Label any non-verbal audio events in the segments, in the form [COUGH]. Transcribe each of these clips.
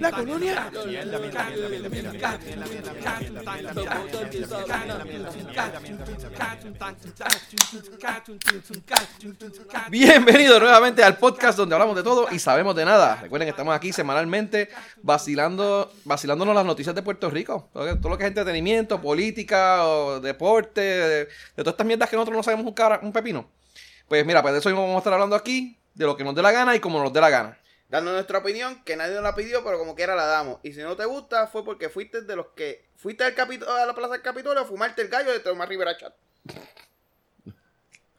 La colonia. Bienvenido nuevamente al podcast donde hablamos de todo y sabemos de nada. Recuerden que estamos aquí semanalmente vacilando, vacilándonos las noticias de Puerto Rico. Todo lo que- es entretenimiento, política, deporte, de, de todas estas mierdas que nosotros no sabemos un, cara- un pepino. Pues mira, pues de eso mismo vamos a estar hablando aquí, de lo que nos dé la gana y como nos dé la gana. dando nuestra opinión, que nadie nos la pidió, pero como quiera la damos. Y si no te gusta, fue porque fuiste de los que fuiste al Capito- a la Plaza del Capitolio a fumarte el gallo de Tomás Rivera Chat.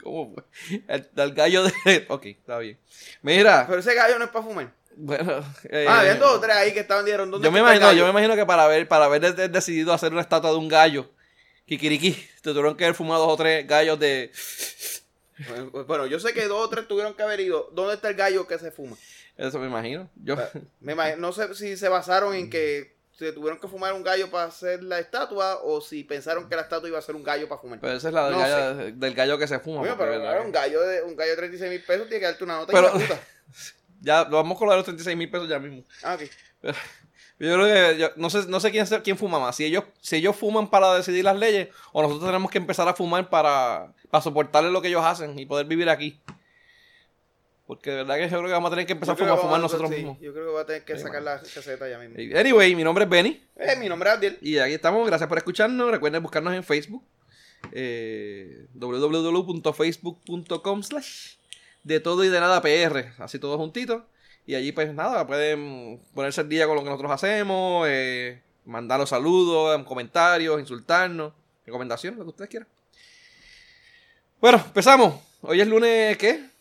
¿Cómo fue? El, el gallo de... [LAUGHS] Ok, está bien. Mira, Pero ese gallo no es para fumar. bueno... eh, ah, habían dos o tres ahí que estaban dieron. ¿dónde Yo me imagino, yo me imagino que para haber, para haber de- de- decidido hacer una estatua de un gallo, Kikiriki, te tuvieron que haber fumado dos o tres gallos de. [LAUGHS] Bueno, yo sé que dos o tres tuvieron que haber ido. ¿Dónde está el gallo que se fuma? Eso me imagino. Yo, [LAUGHS] Me imagino- no sé si se basaron en que se tuvieron que fumar un gallo para hacer la estatua o si pensaron que la estatua iba a ser un gallo para fumar. pero esa es la del, No gallo, del gallo que se fuma. Oye, porque, pero ¿verdad? claro, un gallo de un gallo de 36 mil pesos tiene que darte una nota Pero- y la puta. [LAUGHS] Ya, lo vamos lo de los 36 mil pesos ya mismo. Ah, ok. Yo creo que, yo- no sé, no sé quién, quién fuma más. Si ellos, si ellos fuman para decidir las leyes, o nosotros tenemos que empezar a fumar para, para soportarle lo que ellos hacen y poder vivir aquí. Porque de verdad que yo creo que vamos a tener que empezar a fumar, que fumar a- nosotros sí, mismos. Yo creo que voy a tener que Sí, sacar la receta ya mismo. Anyway, mi nombre es Benny. Eh, mi nombre es Abdiel. Y aquí estamos, gracias por escucharnos. Recuerden buscarnos en Facebook. Eh, www.facebook.com slash de todo y de nada PR. Así todos juntitos. Y allí pues nada, pueden ponerse al día con lo que nosotros hacemos. Eh, mandarnos saludos, comentarios, insultarnos, recomendaciones, lo que ustedes quieran. Bueno, empezamos. Hoy es lunes, ¿qué?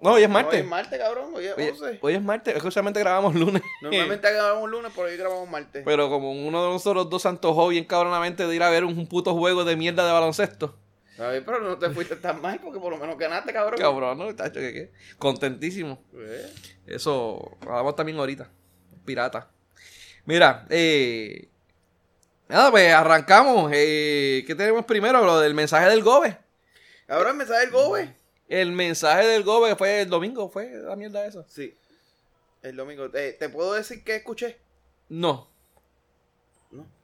No, hoy es martes. Hoy es martes, cabrón. Hoy es Hoy, 11. hoy es martes, es que usualmente grabamos lunes. Normalmente grabamos lunes, pero hoy grabamos martes. Pero como uno de nosotros dos se antojó bien cabronamente de ir a ver un puto juego de mierda de baloncesto. A ver, pero no te fuiste tan mal porque por lo menos ganaste, cabrón. Cabrón, ¿no? Tacho, ¿qué, qué? Contentísimo. Eh, Eso, hablamos también ahorita. Pirata. Mira, eh... Nada, pues arrancamos. Eh, ¿Qué tenemos primero? Lo del mensaje del Gobe. Cabrón, el mensaje del Gobe. El mensaje del Gobe fue el domingo, fue la mierda esa. Sí. El domingo. Eh, ¿Te puedo decir que escuché? No.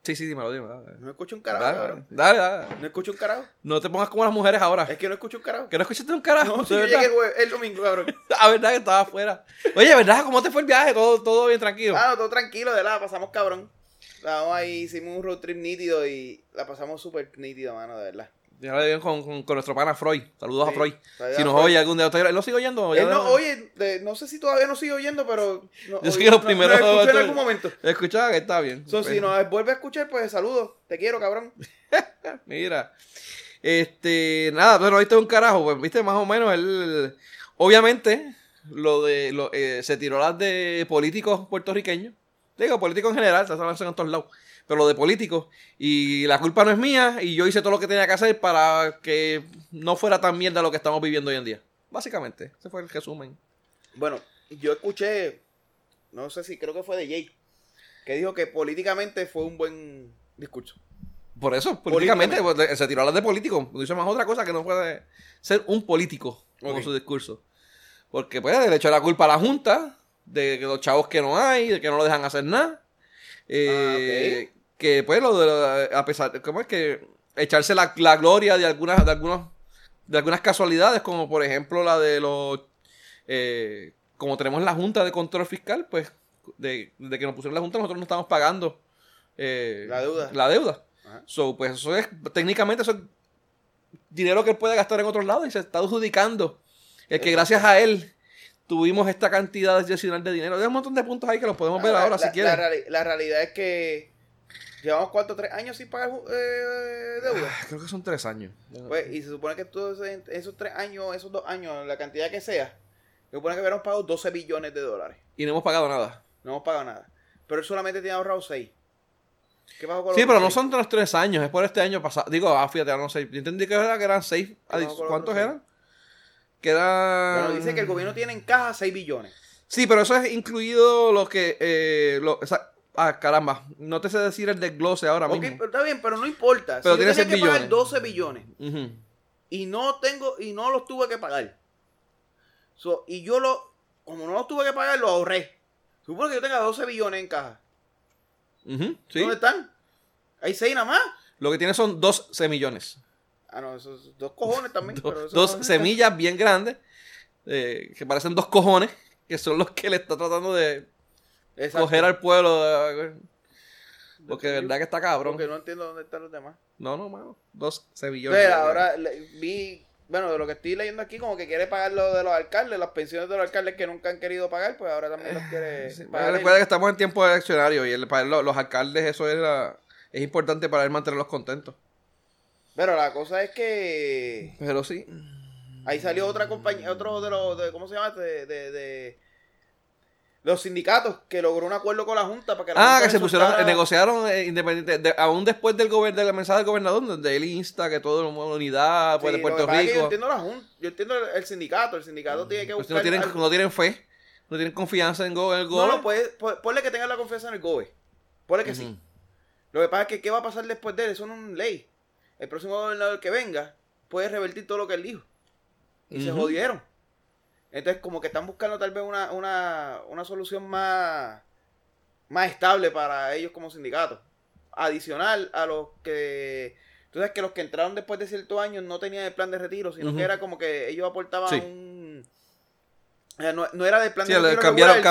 Sí, sí, dímelo, dímelo. No escucho un carajo, dale, cabrón. dale, dale. No escucho un carajo. No te pongas como las mujeres ahora. Es que no escucho un carajo. Que no escuchaste un carajo. No, si yo llegué el, domingo, cabrón. La [LAUGHS] verdad que estaba afuera. Oye, ¿verdad? ¿Cómo te fue el viaje? Todo, todo bien tranquilo. Ah, no, todo tranquilo, de la pasamos cabrón. Estábamos ahí, hicimos un road trip nítido y la pasamos súper nítido, mano, de verdad. Ya le bien con, con, con nuestro pana Freud. Saludos a Freud. Si nos Freud. oye algún día. ¿Él lo sigue oyendo? Él no, no- oye, de- no sé si todavía nos sigue oyendo, pero. No, Yo sé oye, que los no- primeros- escuchó en algún momento. Escuchaba que está bien. So, si nos vuelve a escuchar, pues saludos. Te quiero, cabrón. [LAUGHS] Mira. Este, nada, bueno, viste un carajo, pues viste más o menos él, obviamente, lo de, lo, eh, se tiró las de políticos puertorriqueños, digo, políticos en general, se hacen en todos lados, pero lo de políticos, y la culpa no es mía, y yo hice todo lo que tenía que hacer para que no fuera tan mierda lo que estamos viviendo hoy en día, básicamente, ese fue el resumen. Bueno, yo escuché, no sé si creo que fue de Jay, que dijo que políticamente fue un buen discurso. Por eso, políticamente, pues, se tiró a las de político. No hizo más otra cosa que no puede ser un político con su discurso. Porque, pues, le echó la culpa a la Junta de que los chavos que no hay, de que no lo dejan hacer nada. Eh, Que, pues, lo de, lo- a pesar, ¿cómo es que echarse la, la gloria de algunas, de algunos, de algunas casualidades, como por ejemplo la de los, eh, como tenemos la Junta de Control Fiscal, pues, de, de que nos pusieron la Junta, nosotros no estamos pagando eh, La deuda. La deuda. Ajá. So, pues eso es, técnicamente eso es dinero que él puede gastar en otros lados y se está adjudicando. El que gracias a él tuvimos esta cantidad adicional de dinero. Hay un montón de puntos ahí que los podemos ver Ah, ahora la, si quieren. La, reali- la realidad es que llevamos cuánto, tres años sin pagar eh, deuda. Creo que son tres años. Pues, y se supone que todos esos tres años, esos dos años, la cantidad que sea, se supone que hubiéramos pagado 12 billones de dólares. Y no hemos pagado nada. No hemos pagado nada. Pero él solamente tiene ahorrado 6. ¿Qué pasó con Sí, pero no seis? son los tres años, es por este año pasado. Digo, ah, fíjate, ahora no sé. Yo entendí que, era que eran seis. ¿Cuántos eran? Que eran. Bueno, dice que el gobierno tiene en caja 6 billones. Sí, pero eso es incluido lo que. Eh, lo, ah, caramba. No te sé decir el desglose ahora Ok, mismo. pero está bien, pero no importa. Pero si yo tiene tenía que 6 pagar billones. 12 billones y no tengo y no los tuve que pagar. So, y yo lo como no los tuve que pagar, lo ahorré. Supongo que yo tenga 12 billones en caja. Ujú, sí. ¿Dónde están? Hay 6 nada más. Lo que tiene son dos semillones. Ah, no, esos dos cojones también. [LAUGHS] Do- pero dos semillas bien grandes, eh, que parecen dos cojones, que son los que le está tratando de Exacto. coger al pueblo. eh, porque de verdad que está cabrón. Porque no entiendo dónde están los demás. No, no, mano. Dos semillones. Entonces, ahora le- vi, bueno, de lo que estoy leyendo aquí, como que quiere pagar lo de los alcaldes, las pensiones de los alcaldes que nunca han querido pagar, pues ahora también los quiere Sí, pagar. recuerda que estamos en tiempo eleccionario y el, para lo- los alcaldes eso era, es importante para él mantenerlos contentos. Pero la cosa es que Pero sí. ahí salió otra compañía, otro de los, de, ¿cómo se llama? De, de, de los sindicatos que logró un acuerdo con la Junta para que la Ah, Junta que se pusieron, soltara- negociaron eh, independiente, de- aún después del gober, de la mensaje del gobernador, donde él insta que todo mundo unidad, pues Sí, de Puerto pasa es que Yo Rico. entiendo la Junta, yo entiendo el, el sindicato, el sindicato tiene que Pues buscar... no tienen, algo- no tienen fe, no tienen confianza en, go- en el no, gober. no, puede, po- ponle que tengan la confianza en el GOBE. Ponle que sí. Lo que pasa es que ¿qué va a pasar después de él? Eso no es una ley. El próximo gobernador que venga puede revertir todo lo que él dijo. Y se jodieron. Entonces como que están buscando tal vez una, una, una solución más, más estable para ellos como sindicato. Adicional a los que... Tú sabes que los que entraron después de ciertos años no tenían el plan de retiro, sino que era como que ellos aportaban Sí. un... o sea, no, no era del plan Sí, de retiro cambiaron, regular,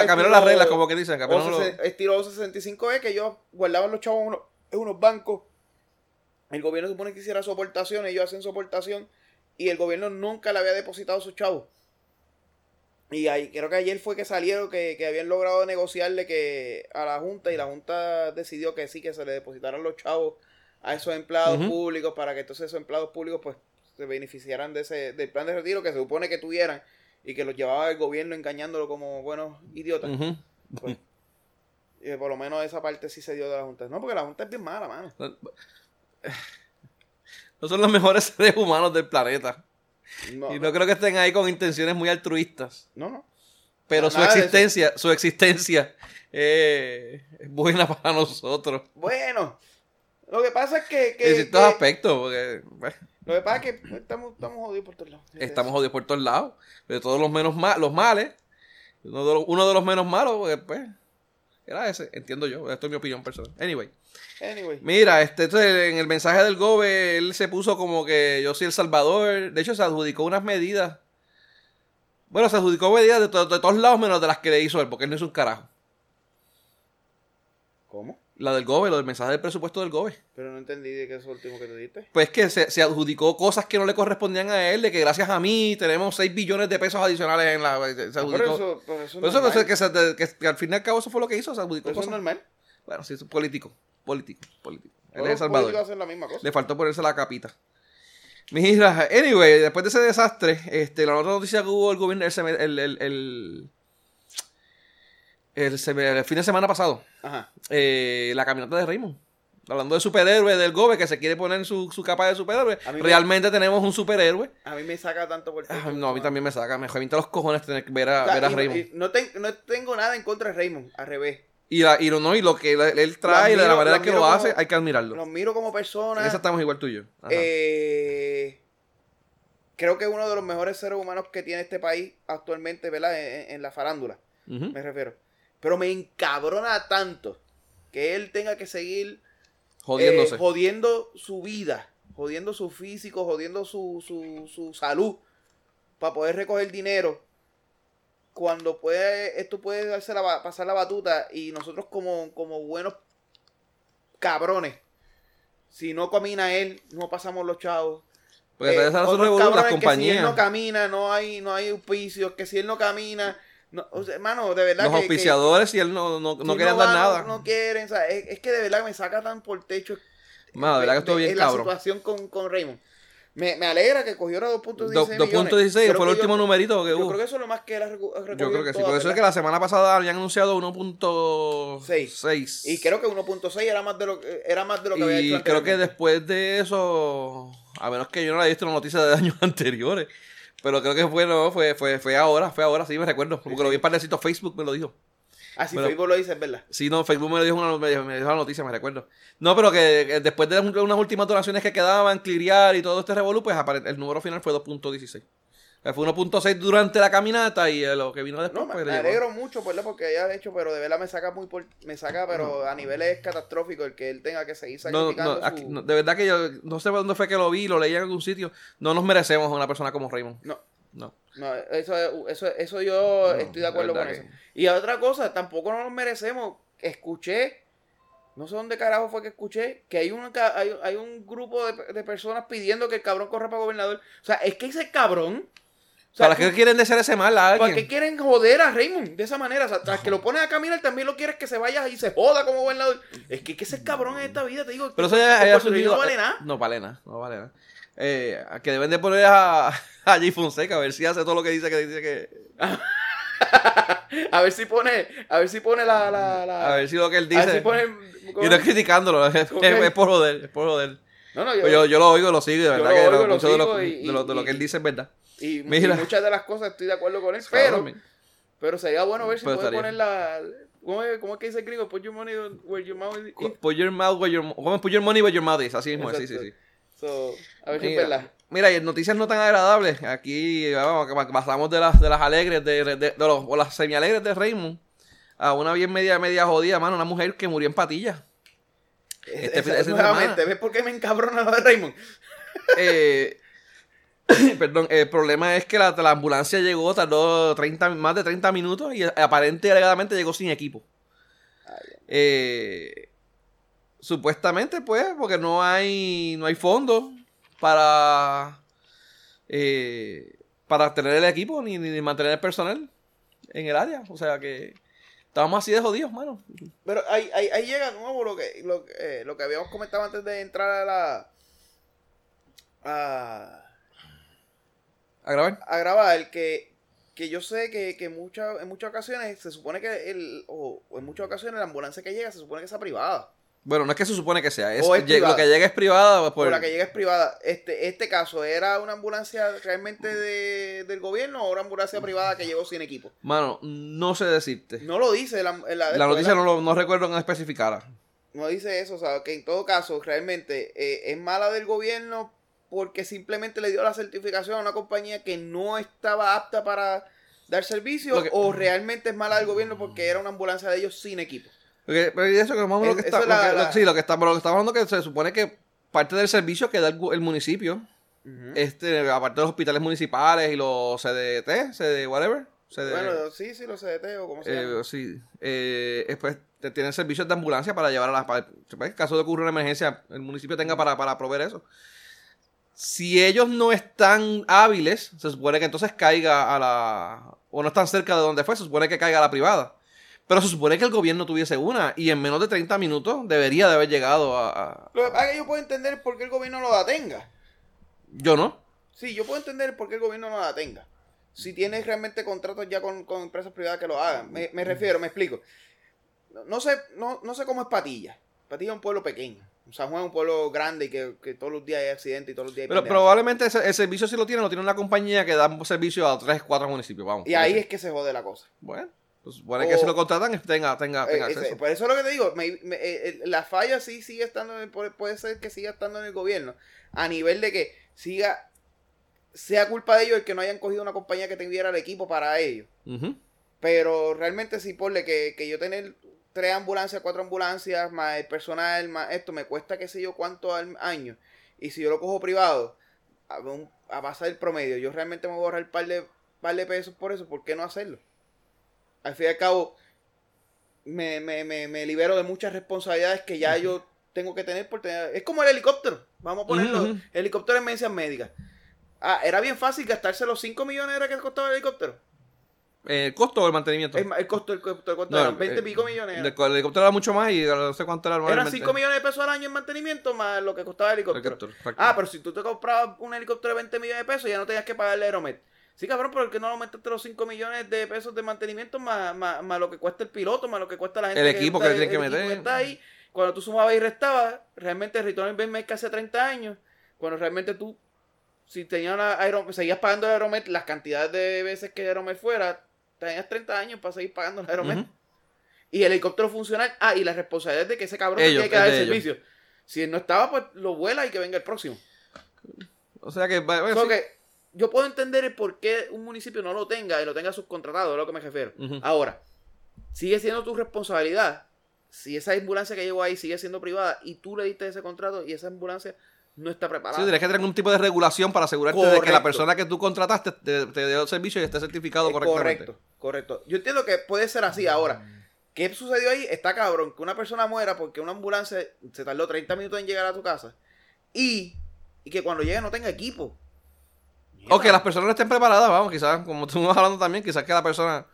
la, cambiaron las reglas, como que dicen. Cambiaron o los- estilo 65E que ellos guardaban los chavos en unos, en unos bancos. El gobierno supone que hiciera su aportación, ellos hacen su aportación y el gobierno nunca le había depositado sus chavos. Y ahí, creo que ayer fue que salieron que, que habían logrado negociarle que a la Junta y la Junta decidió que sí, que se le depositaran los chavos a esos empleados públicos para que entonces esos empleados públicos pues se beneficiaran de ese, del plan de retiro que se supone que tuvieran y que los llevaba el gobierno engañándolo como buenos idiotas. Ujú. Pues, y por lo menos esa parte sí se dio de la Junta. No, porque la Junta es bien mala, mano. [SIGHS] No son los mejores [LAUGHS] seres humanos del planeta. No, Y no creo que estén ahí con intenciones muy altruistas. no, no. Pero su existencia, su existencia eh, es buena [LAUGHS] para nosotros. Bueno, lo que pasa es que, que- en ciertos que- aspectos, porque pues, lo que pasa es que estamos, estamos jodidos por todos lados. estamos jodidos por todos lados. De todos los menos ma- los males, uno de los, uno de los menos malos, porque, pues, era ese, entiendo yo. Esto es mi opinión personal. Anyway. Anyway, Mira, este, entonces, en el mensaje del GOBE, él se puso como que yo soy el Salvador. De hecho, se adjudicó unas medidas. Bueno, se adjudicó medidas de, to- de todos lados menos de las que le hizo él, porque él no hizo un carajo. ¿cómo? La del GOBE, lo del mensaje del presupuesto del GOBE. Pero no entendí de qué es lo último que te diste. Pues que se, se adjudicó cosas que no le correspondían a él, de que gracias a mí tenemos 6 billones de pesos adicionales en la... Se Por adjudicó. eso, por eso, Por eso, es que, se- que- que al fin y al cabo eso fue lo que hizo, se adjudicó Por eso es cosas. normal. Bueno, sí, es político, político, político. Él es el Salvador. políticos hacen la misma cosa. Le faltó ponerse la capita. Mira, anyway, después de ese desastre, este, la otra noticia que hubo el gobierno el, el, el, el, fin de semana pasado, Ajá. eh, la caminata de Raymond. Hablando de superhéroe del GOBE que se quiere poner su, su capa de superhéroe. Me- Realmente tenemos un superhéroe. A mí me saca tanto por Ah, no, a mí también me saca. Me revienta los cojones tener que ver a, O sea, ver a y- Raymond. y no, ten- no tengo nada en contra de Raymond, al revés. Y, la, y, lo, no, y lo que él, trae, Lo de la manera que lo hace, hay que admirarlo. Los miro como persona. En esa estamos igual tú y yo. Ajá. Eh, creo que es uno de los mejores seres humanos que tiene este país actualmente, ¿verdad? En, en la farándula, me refiero. Pero me encabrona tanto que él tenga que seguir Jodiéndose. eh, jodiendo su vida, jodiendo su físico, jodiendo su, su, su salud para poder recoger dinero. Cuando puede, esto puede darse la, pasar la batuta y nosotros como, como buenos cabrones, si no camina él, no pasamos los chavos. Porque Eh, otros revoluciones, las cabrones que si él compañías. no camina, no hay, no hay auspicios, que si él no camina, no, o sea, hermano, de verdad Los que- que- auspiciadores y él no, no, no si querían dar nada. No, no quieren, o sea, es, es que de verdad me saca tan por techo Mano, de verdad que estuvo de- bien en la cabrón. situación con, con Raymond. Me, me alegra que cogió a 2.16 Do- millones. 2.16 Creo fue el último yo- numerito que Yo hubo. creo que eso es lo más que él ha ha Yo recogido creo que sí. Por eso es que la semana pasada habían anunciado 1.6. Seis. Y creo que 1.6 era más de lo que era más de lo que había Y hecho creo que después de eso, a menos que yo no haya visto la noticia de [LAUGHS] años anteriores, pero creo que fue, no, fue, fue, fue ahora, fue ahora, sí me recuerdo, porque lo vi en Facebook, me lo dijo. Ah, si pero- Facebook lo dice, es verdad. Sí, no, Facebook me dijo, una, me, dijo- me la noticia, me recuerdo. No, pero que, que después de un- unas últimas donaciones que quedaban, clirear y todo este revolú, pues el número final fue 2.16. Fue 1.6 durante la caminata y eh, lo que vino después. No, pues, me le llegó. alegro mucho por porque haya hecho, pero de verdad me saca muy por- me saca, pero a niveles catastróficos el que él tenga que seguir sacrificando no, aquí- su- no, de verdad que yo no sé dónde fue que lo vi, lo leí en algún sitio. No nos merecemos a una persona como Raymond. No, No. No, eso, eso, eso yo No, estoy de acuerdo con eso. Y otra cosa, tampoco nos merecemos. Escuché, no sé dónde carajo fue que escuché, que hay un, hay, hay un grupo de, de personas pidiendo que el cabrón corra para gobernador. O sea, es que ese cabrón. O sea, ¿Para qué quieren desear ese mal a ¿Para alguien? qué quieren joder a Raymond de esa manera? O sea, tras que lo pones a caminar, también lo quieres que se vaya y se joda como gobernador. Es que, que ese cabrón en esta vida, te digo. Pero eso ya Rico surgido. No vale nada. No vale nada, no vale nada. Eh, que deben de poner a, [LAUGHS] a Jay Fonseca a ver si hace todo lo que dice que dice que. [LAUGHS] a ver si pone, a ver si pone la, la, la- A ver si lo que él dice. si pone- Y no es criticándolo, es, es por joder, es por joder. No, no, yo, Pues yo, yo lo oigo y lo sigo, de verdad que lo- mucho de, lo, y- de lo- de lo que él dice es verdad. y, [LAUGHS] y muchas de las cosas estoy de acuerdo con él, Claro, pero, pero sería bueno ver si puede estaría. poner la, ¿cómo es, cómo es que dice el gringo? Put your money where your mouth is. Put your mouth where your. Put your money where your mouth is, así mismo, es, sí, sí, Exacto. sí. So, a ver si es verdad. Mira, y en noticias no tan agradables, aquí vamos, pasamos de las, de las alegres, de, de, de los, o las semi-alegres de Raymond, a una bien media, media jodida, mano, una mujer que murió en patilla. Este- Esa- ese nuevamente, ¿ves por qué me encabrona lo de Raymond? Eh, [COUGHS] perdón, el problema es que la, la ambulancia llegó, tardó 30, más de 30 minutos y aparente y alegadamente llegó sin equipo. Eh, supuestamente, pues, porque no hay, no hay fondos para, eh, para tener el equipo ni, ni mantener el personal en el área. O sea que estamos así de jodidos, mano. Pero ahí, ahí, ahí llega de nuevo lo que, lo, que, eh, lo que habíamos comentado antes de entrar a la. a, A grabar. a grabar, que, que yo sé que, que muchas en muchas ocasiones se supone que. El, o, o en muchas ocasiones la ambulancia que llega se supone que sea privada. Bueno, no es que se supone que sea, es, O lo que llega es privada. pues, Por la que llega es privada. Este, este caso, ¿era una ambulancia realmente de, del gobierno o una ambulancia privada que llegó sin equipo? Mano, no sé decirte. No lo dice la, la, La noticia no, lo, no recuerdo que especificara. no dice eso, o sea, que en todo caso, realmente eh, es mala del gobierno porque simplemente le dio la certificación a una compañía que no estaba apta para dar servicio que- o realmente es mala del gobierno porque era una ambulancia de ellos sin equipo. Porque, pero eso que menos lo que Es- está, sí, lo que estamos hablando es que se supone que parte del servicio que da el, municipio, este, aparte de los hospitales municipales y los CDT, CD whatever, CD, Bueno, sí, sí, lo CDT o como se eh, llama. sí, eh, después te tienen servicios de ambulancia para llevar a las, para, en caso de ocurrir una emergencia, el municipio tenga para, para proveer eso. Si ellos no están hábiles, se supone que entonces caiga a la, o no están cerca de donde fue, se supone que caiga a la privada. Pero se supone que el gobierno tuviese una y en menos de 30 minutos debería de haber llegado a... a- Lo que pasa es que yo puedo entender por qué el gobierno no la tenga. Yo no. Sí, yo puedo entender por qué el gobierno no la tenga. Si tiene realmente contratos ya con, con empresas privadas que lo hagan. Me, me refiero, me explico. No, no sé, no, no sé cómo es Patilla. Patilla es un pueblo pequeño. San Juan es un pueblo grande y que, que todos los días hay accidentes y todos los días hay Pero probablemente ese, el servicio sí lo tiene, lo tiene una compañía que da un servicio a 3, 4 municipios. Vamos. Y ahí es que se jode la cosa. Bueno, supone que si lo contratan tenga, tenga, tenga Eh, ese- acceso. por eso es lo que te digo. me- me- eh, eh, la falla sí sigue estando, en- puede, puede ser que siga estando en el gobierno. A nivel de que siga, sea culpa de ellos el que no hayan cogido una compañía que tuviera el equipo para ellos. Pero realmente sí, ponle que, que yo tener tres ambulancias, cuatro ambulancias, más el personal, más esto, me cuesta qué sé yo cuánto al año. Y si yo lo cojo privado, a, un- a pasar el promedio, yo realmente me voy a ahorrar un par de, par de pesos por eso, ¿por qué no hacerlo? Al fin y al cabo, me, me, me, me libero de muchas responsabilidades que ya yo tengo que tener por tener... Es como el helicóptero, vamos a ponerlo, ujú. helicóptero en emergencias médicas. Ah, era bien fácil gastarse los 5 millones era que costaba el helicóptero. Eh, ¿El costo o el mantenimiento? El costo, el costo, el costo No, eran 20 eh, pico millones. El, era. el helicóptero era mucho más y no sé cuánto era Eran normalmente. 5 millones de pesos al año en mantenimiento más lo que costaba el helicóptero. Helicóptero. Ah, pero si tú te comprabas un helicóptero de 20 millones de pesos, ya no tenías que pagarle Aeromet. Sí, cabrón, pero el que no aumentaste los 5 millones de pesos de mantenimiento más, más, más lo que cuesta el piloto, más lo que cuesta la gente. El equipo que está- que el equipo meter. está ahí. Cuando tú sumabas y restabas, realmente el return investment que hace 30 años, cuando realmente tú, si tenías una Aeromet, seguías pagando el Aeromet las cantidades de veces que Aeromet fuera, tenías 30 años para seguir pagando el Aeromet. Y el helicóptero funcional. Ah, y la responsabilidad de que ese cabrón Ellos, tiene que dar el servicio. Si él no estaba, pues lo vuela y que venga el próximo. O sea que, bueno, So sí. que yo puedo entender el por qué un municipio no lo tenga y lo tenga subcontratado, es a lo que me refiero. Ahora, sigue siendo tu responsabilidad. Si esa ambulancia que llegó ahí sigue siendo privada y tú le diste ese contrato y esa ambulancia no está preparada. Sí, tienes que tener algún tipo de regulación para asegurarte de que la persona que tú contrataste te, te dé el servicio y esté certificado Eh, correctamente. Correcto, correcto. Yo entiendo que puede ser así ahora. ¿Qué sucedió ahí? Está cabrón que una persona muera porque una ambulancia se tardó 30 minutos en llegar a tu casa y, y que cuando llegue no tenga equipo. O que las personas no estén preparadas, vamos, quizás, como tú vas hablando también, quizás que la persona...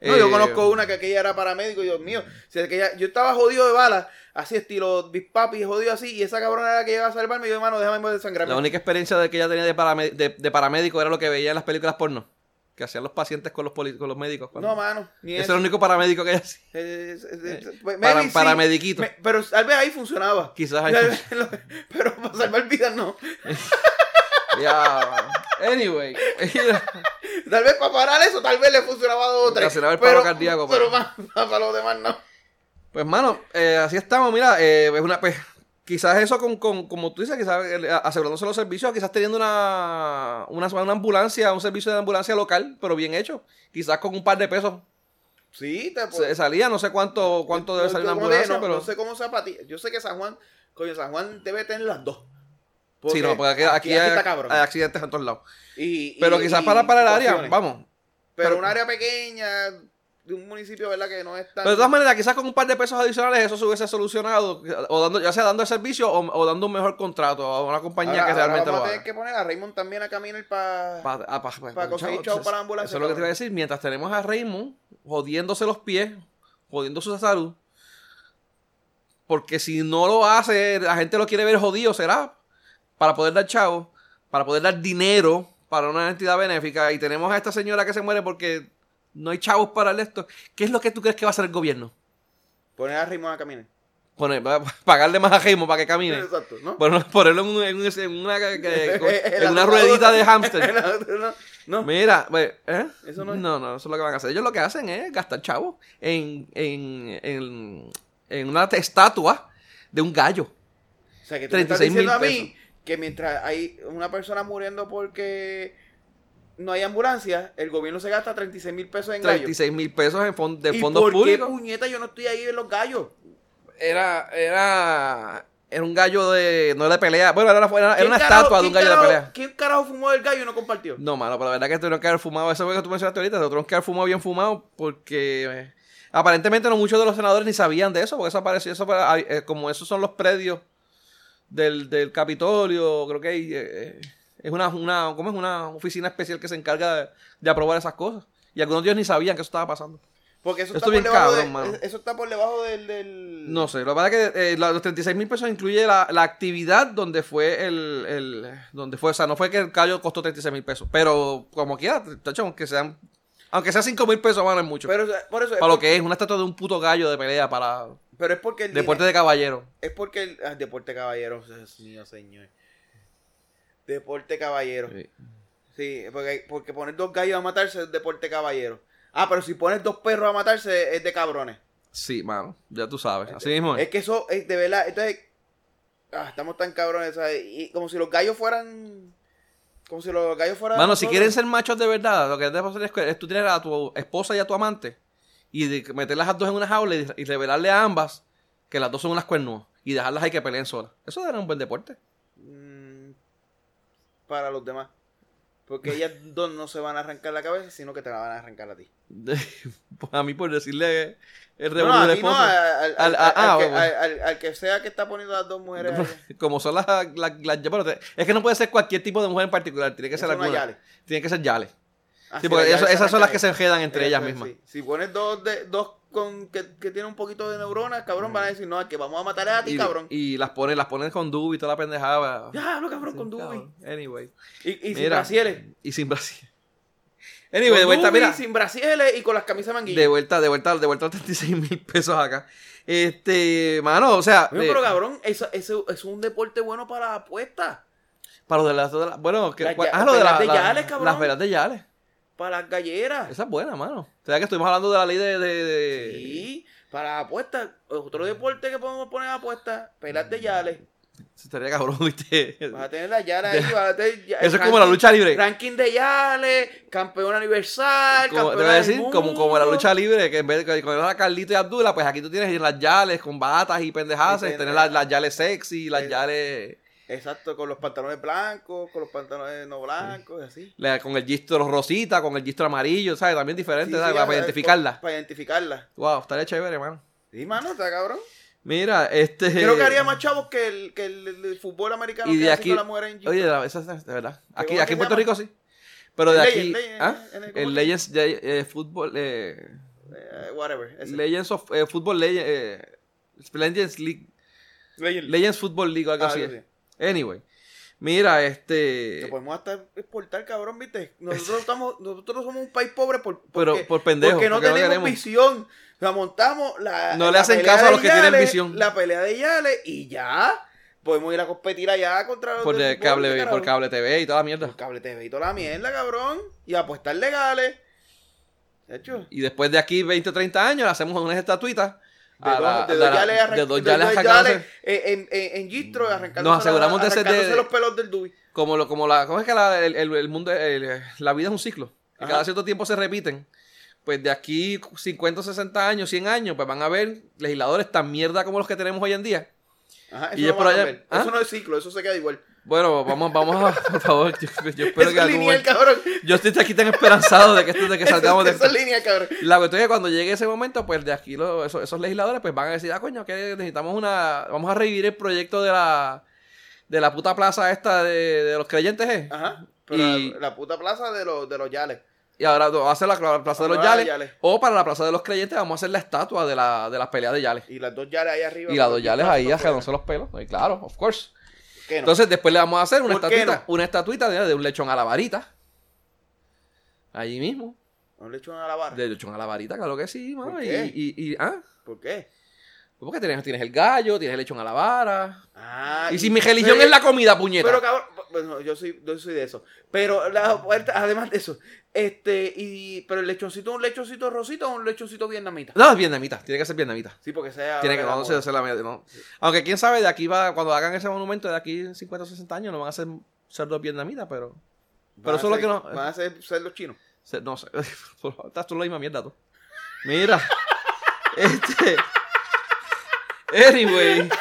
No, eh, yo conozco una que aquella era paramédico y Dios mío, si aquella- yo estaba jodido de balas, así estilo Big Papi, jodido así, y esa cabrona era la que llegaba a salvarme y yo, hermano, déjame desangrarme. La única experiencia de que ella tenía de, de, de paramédico era lo que veía en las películas porno. Que hacían los pacientes con los, con los médicos. cuando- No, mano, ni Ese era el único paramédico que ella hacía. [LAUGHS] Eh, eh, eh, Eh, para- sí, paramediquito. me- pero tal vez ahí funcionaba. Quizás ahí [LAUGHS] pero para salvar vidas no. [LAUGHS] Ya, anyway. [LAUGHS] Tal vez para parar eso, tal vez le funcionaba dos o tres. Ocasionaba el paro cardíaco, Pero, pero- más, más para los demás no. Pues, mano, eh, así estamos. Mira, eh, es una, pues, quizás eso con, con, como tú dices, quizás eh, asegurándose los servicios, quizás teniendo una, una, una ambulancia, un servicio de ambulancia local, pero bien hecho. Quizás con un par de pesos Sí, te se- salía, no sé cuánto, cuánto debe salir una ambulancia, no, pero... no sé cómo sea para ti. Yo sé que San Juan, coño, San Juan debe tener las dos. Sí, no, porque aquí, aquí, hay, está cabrón. hay accidentes en todos lados. Y- Pero quizás y para, para el área, vamos. Pero, pero- un área pequeña, de un municipio, ¿verdad? Que no es tan. Pero de todas maneras, quizás con un par de pesos adicionales eso se hubiese solucionado, o dando, ya sea dando el servicio o, o dando un mejor contrato a una compañía Ahora- que ahora realmente vamos lo a tener haga. que poner a Raymond también a caminar para. Pa- ah, pa- pa- para conseguir chavo, para la ambulancia, Eso es lo que te iba a decir. Mientras tenemos a Raymond jodiéndose los pies, jodiendo su salud, porque si no lo hace, la gente lo quiere ver jodido, será para poder dar chavo, para poder dar dinero para una entidad benéfica. Y tenemos a esta señora que se muere porque no hay chavos para el esto. ¿Qué es lo que tú crees que va a hacer el gobierno? Poner a Raymond a caminar. Poner, pagarle más a Raymond para que camine. Exacto, ¿no? Ponerlo, ponerlo en, un- en un- en una, [LAUGHS] en ruedita de hámster. [LAUGHS] no, no. Mira, pues, ¿eh? Eso no es- no, no, eso es lo que van a hacer. Ellos lo que hacen es gastar chavo en, en, en, en una estatua de un gallo. O sea, que tú me estás 36 diciendo a mí que mientras hay una persona muriendo porque no hay ambulancia, el gobierno se gasta 36 mil pesos en gallos. 36 mil pesos en fon- de ¿Y fondos por qué públicos. puñeta yo no estoy ahí en los gallos? Era, era, era un gallo de, no de pelea. Bueno, era, era, era ¿Quién una carajo- estatua de un gallo de pelea. ¿Quién carajo fumó del gallo y no compartió? No, mano, pero la verdad que tuvieron que haber fumado. Eso fue que tú mencionaste ahorita. Tuvieron que haber fumado bien fumado porque eh, aparentemente no muchos de los senadores ni sabían de eso. Porque eso apareció, eso, para- eh, como esos son los predios del, del Capitolio, creo que hay, eh, es una, una, ¿cómo es? una oficina especial que se encarga de, de aprobar esas cosas. Y algunos de ellos ni sabían que eso estaba pasando. Porque eso está, por bien debajo cabrón, de- eso está por debajo del... del- No sé, lo que pasa es que eh, los 36 mil pesos incluye la, la actividad donde fue el, el- donde fue, o sea, no fue que el callo costó 36 mil pesos, pero como quiera, tacho, aunque sean, aunque sea 5 mil pesos, van a mucho. Pero por eso... es para lo que es, una estatua de un puto gallo de pelea para Pero es porque el deporte de caballero. Es porque el... ah, deporte caballero, [LAUGHS] mío, señor. Deporte caballero. Sí. Sí, porque, porque poner dos gallos a matarse es deporte caballero. Ah, pero si pones dos perros a matarse es de cabrones. Sí, mano, ya tú sabes, así mismo. Es que eso es de verdad. Entonces, ah, estamos tan cabrones, ¿sabes? Y como si los gallos fueran. Como si los gallos fueran. Mano, si quieren ser machos de verdad, lo que debes hacer es, que- tú tienes a tu esposa y a tu amante y de- meterlas a las dos en una jaula y, y revelarle a ambas que las dos son unas cuernudas y dejarlas ahí que peleen solas. Eso era un buen deporte. Mm, para los demás. Porque ellas [LAUGHS] dos no se van a arrancar la cabeza, sino que te la van a arrancar a ti. [LAUGHS] Pues a mí por decirle el No, revolú no, de no, al, al- Al- al- ah, al que, al- al- que sea que está poniendo a las dos mujeres. [LAUGHS] Como son las, las, es que no puede ser cualquier tipo de mujer en particular, tiene que ser yales. Tiene que ser yales. Sí, porque las eso- esas son las que se enredan entre ellas Eso, mismas. sí. Si pones dos, de, dos con, que, que tienen un poquito de neuronas, cabrón, van a decir, no, es que vamos a matar a ti, Y, cabrón. y las ponen, las ponen con dub y toda la pendejada. Ya, hablo, cabrón, con Dubi. Anyway. Y, y sin Mira, brasieles. Y sin Brasil. Anyway, de Con vuelta, Dubi, mira. sin brasieles y con las camisas manguillas. De vuelta, de vuelta, de vuelta a 36 mil pesos acá. Este, mano, o sea. De- pero cabrón, eso, eso, eso es un deporte bueno para la apuesta. para lo de las. de las- bueno, que, Las ¿cuál- ya- ah, lo de pelas la- de la- Yales, cabrón. Las velas de Yales. Para las galleras. Esa es buena, mano. O sea, que estuvimos hablando de la ley de. de- de- Sí, para la apuesta. Otro deporte que podemos poner a apuesta, pelas de yales. Eso estaría cabrón, ¿viste? Vas a tener la Yale ahí, [LAUGHS] vas a tener Eso es como la lucha libre. Ranking de Yale, campeón universal, Como, te campeón voy a del decir, como, como la lucha libre, que en vez de con a Carlito y Abdullah, pues aquí tú tienes las yales con batas y pendejadas, tener las, las yales sexy, las Eh, yales Exacto, con los pantalones blancos, con los pantalones no blancos, y así. la- con el gistro rosita, con el gistro amarillo, ¿sabes? También diferente, Sí, ¿sabes? sí, para, eh, identificarla. Para identificarla. Wow, estaría chévere, hermano. Sí, mano, está cabrón. Mira, este... Creo que haría más chavos que el, que el, el fútbol americano Y que de hace aquí... con la mujer en Oye, esa es de verdad. Aquí, ¿Cómo es aquí en que Puerto Rico sí. Pero de El aquí... Legend, ¿ah? ¿cómo El es? Legends de eh, fútbol... Eh, Eh, whatever. ese. Legends of... Eh, Football Legends... Eh, Legends League... Legend. Legends Football League algo Ah, así. así. Anyway. Mira, este... Podemos hasta exportar, cabrón, ¿viste? Nosotros [LAUGHS] estamos, nosotros somos un país pobre por, Pero porque, por pendejo, porque no porque tenemos visión. Sea, montamos la. No le la hacen caso a los que tienen visión. La pelea de Yale y ya. Podemos ir a competir allá contra los Por, del cable, por cable TV y toda la mierda. Por cable TV y toda la mierda, cabrón. Y apuestar legales. De hecho. Y después de aquí 20 o 30 años, le hacemos unas estatuitas. De a dos, de dos la- yales de dos de yales dos arrancándose. yales, en, en, en Gistro arrancándose, Nos aseguramos de la- ser de- arrancándose los pelos del Dubi. Como, lo, como la. ¿Cómo es que la, el, el- mundo. el- la vida es un ciclo? Ajá. cada cierto tiempo se repiten. Pues de aquí 50, 60 años, 100 años, pues van a haber legisladores tan mierda como los que tenemos hoy en día. Ajá, Y eso, es no por va a allá- cambiar. ¿Ah? eso no es ciclo, eso se queda igual. Bueno, vamos, vamos a. Por favor, yo, yo espero Eso que es algún lineal, cabrón. Yo estoy aquí tan esperanzado de que, esto- de que salgamos de eso, esto. es lineal, cabrón. La cuestión es que cuando llegue ese momento, pues de aquí lo- esos, esos legisladores pues van a decir, ah, coño, que necesitamos una... Vamos a revivir el proyecto de la de la puta plaza esta de, de los creyentes, ¿eh? Ajá. Pero Y- la, la puta plaza de los, de los Yales. Y ahora va a hacer la, la plaza de los a Yales. Yales. O para la plaza de los creyentes vamos a hacer la estatua de, la, de las peleas de Yales. Y las dos Yales ahí arriba. Y las dos Yales ahí ajándose los pelos. Y claro, of course. ¿Qué no? Entonces después le vamos a hacer una ¿Por qué estatuita, no? una estatuita de, de un lechón a la varita. Allí mismo. no le echan a la barra. De lechón a la varita, claro que sí, mano. ¿Por qué? y, y- ¿ah? ¿Por qué? Porque tienes, tienes el gallo, tienes el lechón a la vara. Ah, Y si mi religión pero- es la comida, puñeta. Pero cabrón, bueno, yo soy, yo soy de eso. Pero la puerta, además de eso, este, y pero el lechoncito es un lechoncito rosito o un lechoncito vietnamita. No, es vietnamita, tiene que ser vietnamita. Sí, porque sea. Tiene que no, la se media- no. Aunque quién sabe, de aquí va, cuando hagan ese monumento, de aquí 50 o 60 años, no van a ser cerdos vietnamitas, pero. Pero Van a eso es lo ser- que no. Van a ser, los chinos. No sé. [LAUGHS] Estás tú la misma mierda, tú. Mira. [LAUGHS] este. Anyway. [LAUGHS]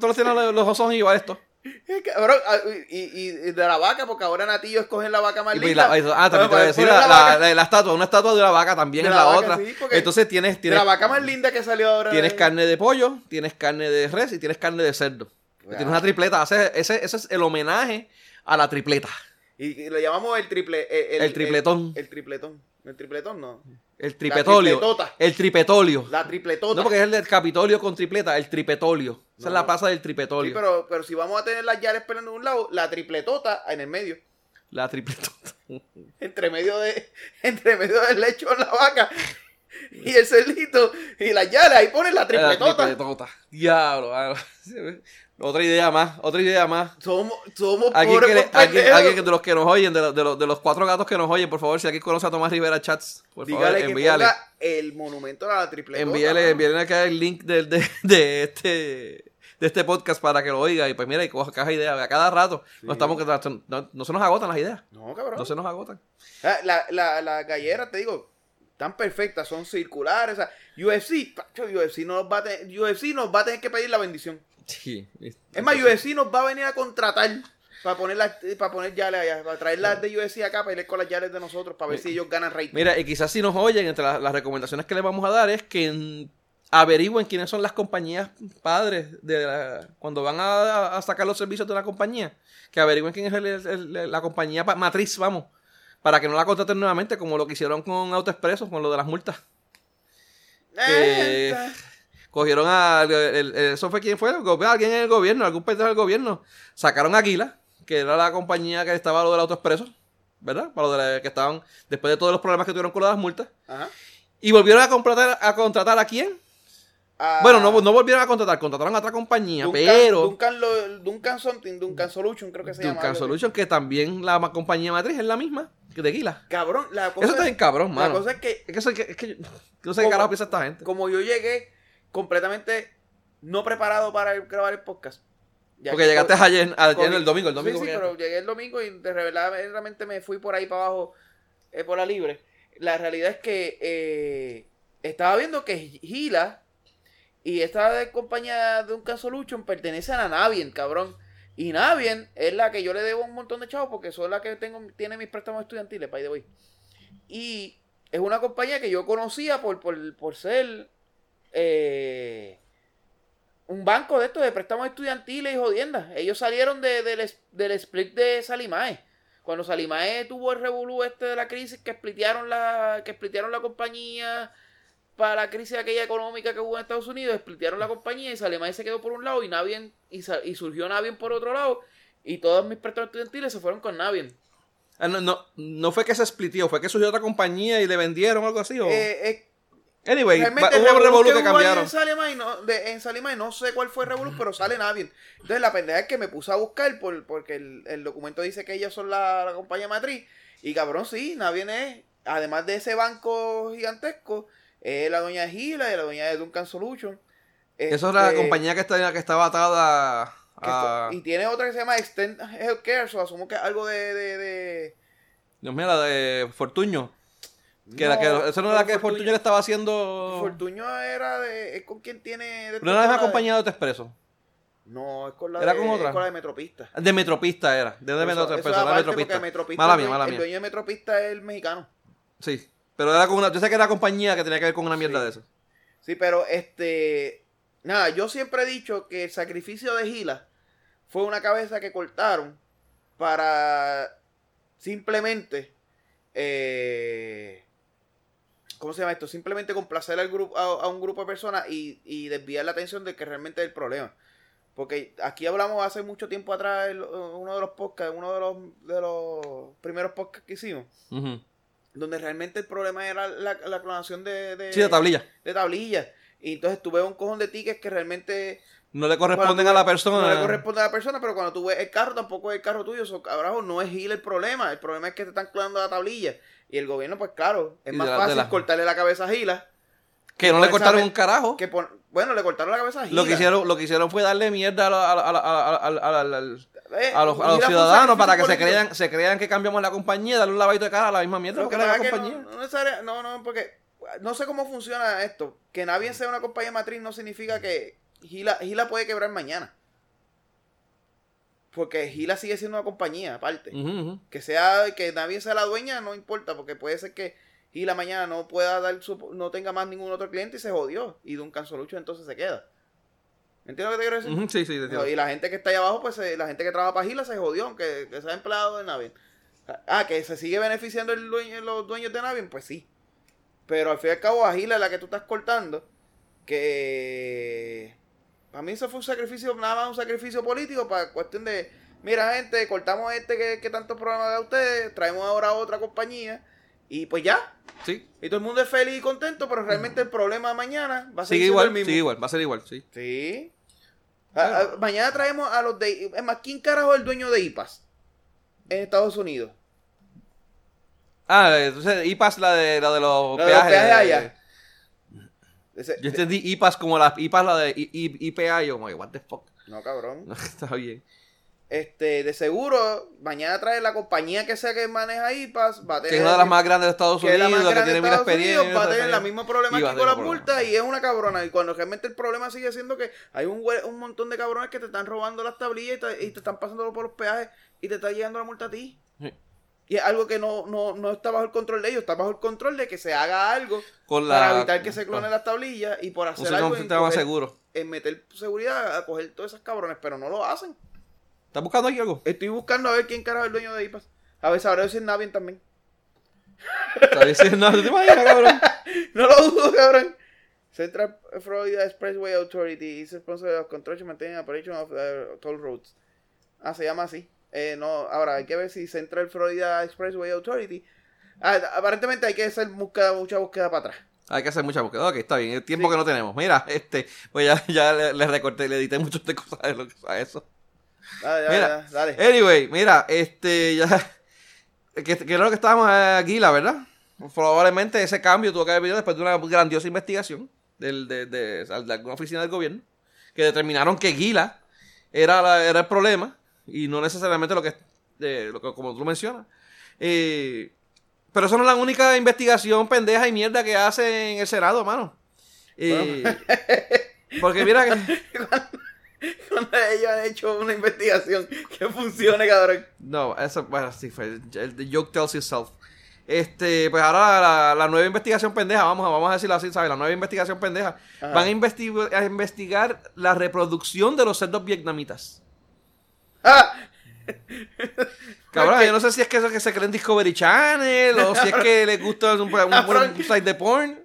Todos tienen los los ojos igual esto. Eh, Cabrón, ah, y, y, y de la vaca, porque ahora Natillo escogen la vaca más pues, linda. la- ah, también te voy a decir Poner la, la la- la- la estatua, una estatua de una vaca también De es la la, vaca, otra. sí, Entonces tienes, de tienes, la vaca más linda que salió ahora. tienes de- carne de pollo, tienes carne de res y tienes carne de cerdo. Tienes una tripleta. Ese, ese, ese es el homenaje a la tripleta. Y, y le llamamos el triple. El, El tripletón. El, tripletón. El tripletón no. El tripetolio. tripletota. El tripetolio. La tripletota. No, porque es el del Capitolio con tripleta, el tripetolio. Esa es la plaza del Sí, tripetolio. pero, pero si vamos a tener las llaves peleando en un lado, la tripletota en el medio. La tripletota. [LAUGHS] Entre medio de. Entre medio del lecho la vaca. Y el cerdito. Y las llaves. Ahí ponen la La tripletota. tripletota. Diablo. [LAUGHS] Otra idea más, otra idea más. Somos, somos Alguien, pobres que le- por alguien, pendejos. alguien de los que nos oyen, de, los- de los, de los cuatro gatos que nos oyen, por favor, si alguien conoce a Tomás Rivera Chats, por Dígale favor, que envíale. el monumento a la tripletota. Envíale, envíale acá el link de, de este de este podcast para que lo oiga y pues mira y coja caja ideas a cada rato Sí. no estamos no, no se nos agotan las ideas No, cabrón. no se nos agotan Ah, La, la, la gallera, te digo, tan perfectas, son circulares. O sea, UFC, UFC, nos va a UFC nos va a tener que pedir la bendición. Sí Es más, UFC nos va a venir a contratar para poner, las, para poner yales allá, para traer las de UFC acá, para ir con las yales de nosotros, para ver si ellos ganan rating. Mira, y quizás si nos oyen, entre las, las recomendaciones que les vamos a dar es que averigüen quiénes son las compañías padres de la- cuando van a, a sacar los servicios de una compañía. Que averigüen quién es el- el- el- la compañía pa- matriz, vamos. Para que no la contraten nuevamente, como lo que hicieron con AutoExpreso, con lo de las multas. Eh, que- Cogieron a. el- el- ¿Eso fue quién fue? Alguien en el gobierno, algún pendejo del gobierno. Sacaron a Aquila, que era la compañía que estaba lo del AutoExpreso, ¿verdad? Para lo de la- que estaban. Después de todos los problemas que tuvieron con las multas. Ajá. Y volvieron a contratar a, contratar a quién? Ah, Bueno, no, no volvieron a contratar, contrataron a otra compañía, Duncan, pero Duncan, lo- Duncan Something, Duncan Solution, creo que se llama. Duncan. Solution, que también la compañía matriz es la misma que de Aquila. Cabrón, la cosa, Eso está bien cabrón, la mano. cosa es que Es que, es que- yo- no sé qué carajo piensa esta gente. como yo llegué completamente no preparado para grabar el podcast. Ya Porque que llegaste ayer, ayer el domingo, el domingo. Sí, pero llegué el domingo y de verdad, verdaderamente me fui por ahí para abajo eh, por la libre. La realidad es que eh, estaba viendo que Gila y esta de compañía de un Solution pertenecen a Navien, cabrón. Y Navien es la que yo le debo un montón de chavos porque son la que tengo, tiene mis préstamos estudiantiles, by the way. Y es una compañía que yo conocía por, por, por ser eh, un banco de estos de préstamos estudiantiles y jodiendas. Ellos salieron de- del, split de Salimae. Cuando Salimae tuvo el revolú este de la crisis que splitearon la, que splitearon la compañía para la crisis aquella económica que hubo en Estados Unidos, splitearon la compañía y Salimae se quedó por un lado y Navien y, surgió Navien por otro lado y todos mis préstamos estudiantiles se fueron con Navien. Ah, no, no, no fue que se splitió, fue que surgió otra compañía y le vendieron algo así. O... Eh, anyway, Realmente hubo un revolú que cambiaron. En Salimay, no, de- en Salimay no sé cuál fue el revolú, pero sale Navien. Entonces la pendeja es que me puse a buscar por, porque el, el documento dice que ellos son la, la compañía matriz. Y cabrón, sí, Navien es, además de ese banco gigantesco, es la de Gila y la dueña de Duncan Solution. Eso es la Este, compañía que, está, que estaba atada a... y tiene otra que se llama Extend Healthcare, so asumo que es algo de... de, de- Dios mío, la de Fortuño. Que la que, No, eso no era la que Fortuño le estaba haciendo... Fortuño era de... Es con quien tiene... de No era de- compañía de Autoexpreso. No, es con la ¿Era de, con otra? es con la de Metropista. De Metropista era. De, de Metropista. eso la Metropista. Metropista, Mala el mía, mala El mía. dueño de Metropista es el mexicano. Sí. Pero era con una... Yo sé que era compañía que tenía que ver con una mierda Sí. de eso. Sí, pero este. Nada, yo siempre he dicho que el sacrificio de Gila fue una cabeza que cortaron para simplemente. eh, ¿Cómo se llama esto? Simplemente complacer al grupo, a, a un grupo de personas y, y desviar la atención de que realmente es el problema. Porque aquí hablamos hace mucho tiempo atrás, en uno de los podcasts, uno de los, de los primeros podcasts que hicimos, donde realmente el problema era la, la clonación de, de, Sí, de tablilla. de tablillas. Y entonces tuve un cojón de tickets que realmente No le corresponden a la persona. No le corresponde a la persona, pero cuando tú ves el carro, tampoco es el carro tuyo. So, cabrón, no es Gil el problema. El problema es que te están clonando la tablilla. Y el gobierno, pues claro, es más la- fácil la- cortarle la cabeza a Gila. Que no le cortaron un carajo. Que pon- bueno, le cortaron la cabeza a Gila. Lo que hicieron, lo que hicieron fue darle mierda a, los, ciudadanos para que se crean, se crean que cambiamos la compañía darle un lavadito de cara a la misma mierda Lo que la compañía. no, no, no, porque no sé cómo funciona esto. Que Navien sea una compañía matriz no significa que Gila, Gila puede quebrar mañana. Porque Gila sigue siendo una compañía aparte. Que sea, que Navien sea la dueña, no importa, porque puede ser que Gila mañana no pueda dar su, no tenga más ningún otro cliente y se jodió. Y Duncan Solution entonces se queda. ¿Me entiendes lo que te quiero decir? Sí, sí, te. Y la gente que está ahí abajo, pues eh, la gente que trabaja para Gila se jodió, aunque que sea empleado de Navien. Ah, que se sigue beneficiando el dueño, los dueños de Navien, pues sí. Pero al fin y al cabo, a Gila es la que tú estás cortando. Que. Para mí eso fue un sacrificio, nada más un sacrificio político para cuestión de. Mira, gente, cortamos este que, que tantos problemas da a ustedes, traemos ahora otra compañía. Y pues ya. Sí. Y todo el mundo es feliz y contento, pero realmente el problema de mañana va a siendo igual, el mismo. sigue igual, va a ser igual, sí. Sí. Mañana traemos a los de. Es más, ¿quién carajo es el dueño de IPAS? En Estados Unidos. Ah, entonces IPAS la de, la de los La de los peajes. peajes allá. Ese- Yo entendí IPAS como la IPAS la de I- I- IPA y yo como, what the fuck. No, cabrón. [LAUGHS] Está bien. Este, de seguro, mañana trae la compañía que sea que maneja IPAS. Va a tener Que es una de las más grandes de Estados que es la Unidos, más que tiene mil experiencia. Unidos, va a tener la misma problema Y va a aquí con las multas y es una cabrona. Y cuando realmente el problema sigue siendo que hay un, un montón de cabrones que te están robando las tablillas y te, y te están pasando por los peajes y te está llegando la multa a ti. Sí. Y es algo que no, no, no está bajo el control de ellos, está bajo el control de que se haga algo Con para evitar que se clonen las tablillas y por hacer algo en, coger- seguro. en meter seguridad a coger todos esos cabrones, pero no lo hacen. ¿Estás buscando aquí algo? Estoy buscando a ver quién carajo es el dueño de IPAS. A ver, sabré si es Navien también. Está diciendo, no, ¿te imaginas, cabrón? [LAUGHS] No lo dudo, cabrón. Central Florida Expressway Authority is responsible of and maintaining operation of uh, toll roads. Ah, se llama así. Eh, no, ahora hay que ver si Central Florida Expressway Authority. Ah, aparentemente hay que hacer búsqueda, mucha búsqueda para atrás. Hay que hacer mucha búsqueda. Ok, está bien. El tiempo Sí. que no tenemos. Mira, este, pues ya, ya le, le recorté, le edité muchas de cosas de lo que a eso. Dale, Mira, dale, dale. Anyway, mira, este, ya, que, que era lo que estábamos aquí, la verdad. Probablemente ese cambio tuvo que haber venido después de una grandiosa investigación del, de, de, de alguna oficina del gobierno que determinaron que Gila era, la- era el problema y no necesariamente lo que, eh, lo que como tú mencionas. Eh, pero eso no es la única investigación pendeja y mierda que hace en el Senado, mano. Eh, [LAUGHS] porque mira que... [LAUGHS] Cuando ellos han hecho una investigación que funcione, cabrón. No, eso, bueno, sí fue. El, the joke tells itself. Este, pues ahora la, la nueva investigación pendeja, vamos a, vamos a decirlo así, ¿sabes? La nueva investigación pendeja. Ajá. Van a, investi- a investigar la reproducción de los cerdos vietnamitas. [LAUGHS] Cabrón, yo no sé si es que eso que se creen Discovery Channel o si es que les gusta un, un, [LAUGHS] un- site de porn.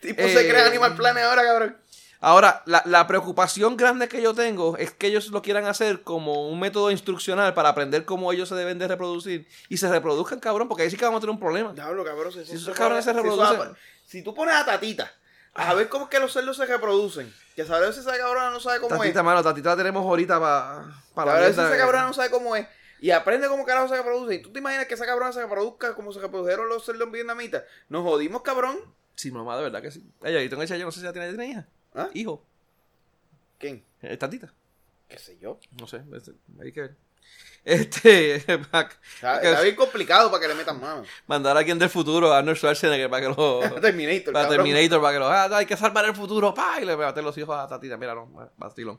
Tipo se Eh, crea Animal Planet ahora, cabrón. Ahora, la, la preocupación grande que yo tengo es que ellos lo quieran hacer como un método instruccional para aprender cómo ellos se deben de reproducir y se reproduzcan, cabrón, porque ahí sí que vamos a tener un problema. Diablo, cabrón. Si, Si esos cabrones se reproducen. Si tú pones a Tatita a ver cómo es que los cerdos se reproducen, que saber si esa cabrona no sabe cómo Tatita, es. mano, tatita la tenemos ahorita para A ver si esa cabrona no sabe cómo es. Y aprende cómo carajo se reproduce. Y tú te imaginas que esa cabrona se reproduzca como se reprodujeron los cerdos vietnamitas. Nos jodimos, cabrón. Sí, mamá, de verdad que sí. Ella, y tengo ella, yo no sé si ella tiene, tiene hija. ¿Ah? Hijo. ¿Quién? Eh, tatita. ¿Qué sé yo? No sé, este, hay que ver. [LAUGHS] Este, Está, está bien complicado para que le metan mano. mandar a alguien del futuro, a Arnold Schwarzenegger, para que lo... [LAUGHS] Terminator, [LAUGHS] para cabrón. Terminator, para que lo... Ah, hay que salvar el futuro, pa, y le maten los hijos a tatita. Mira, no, vacilón.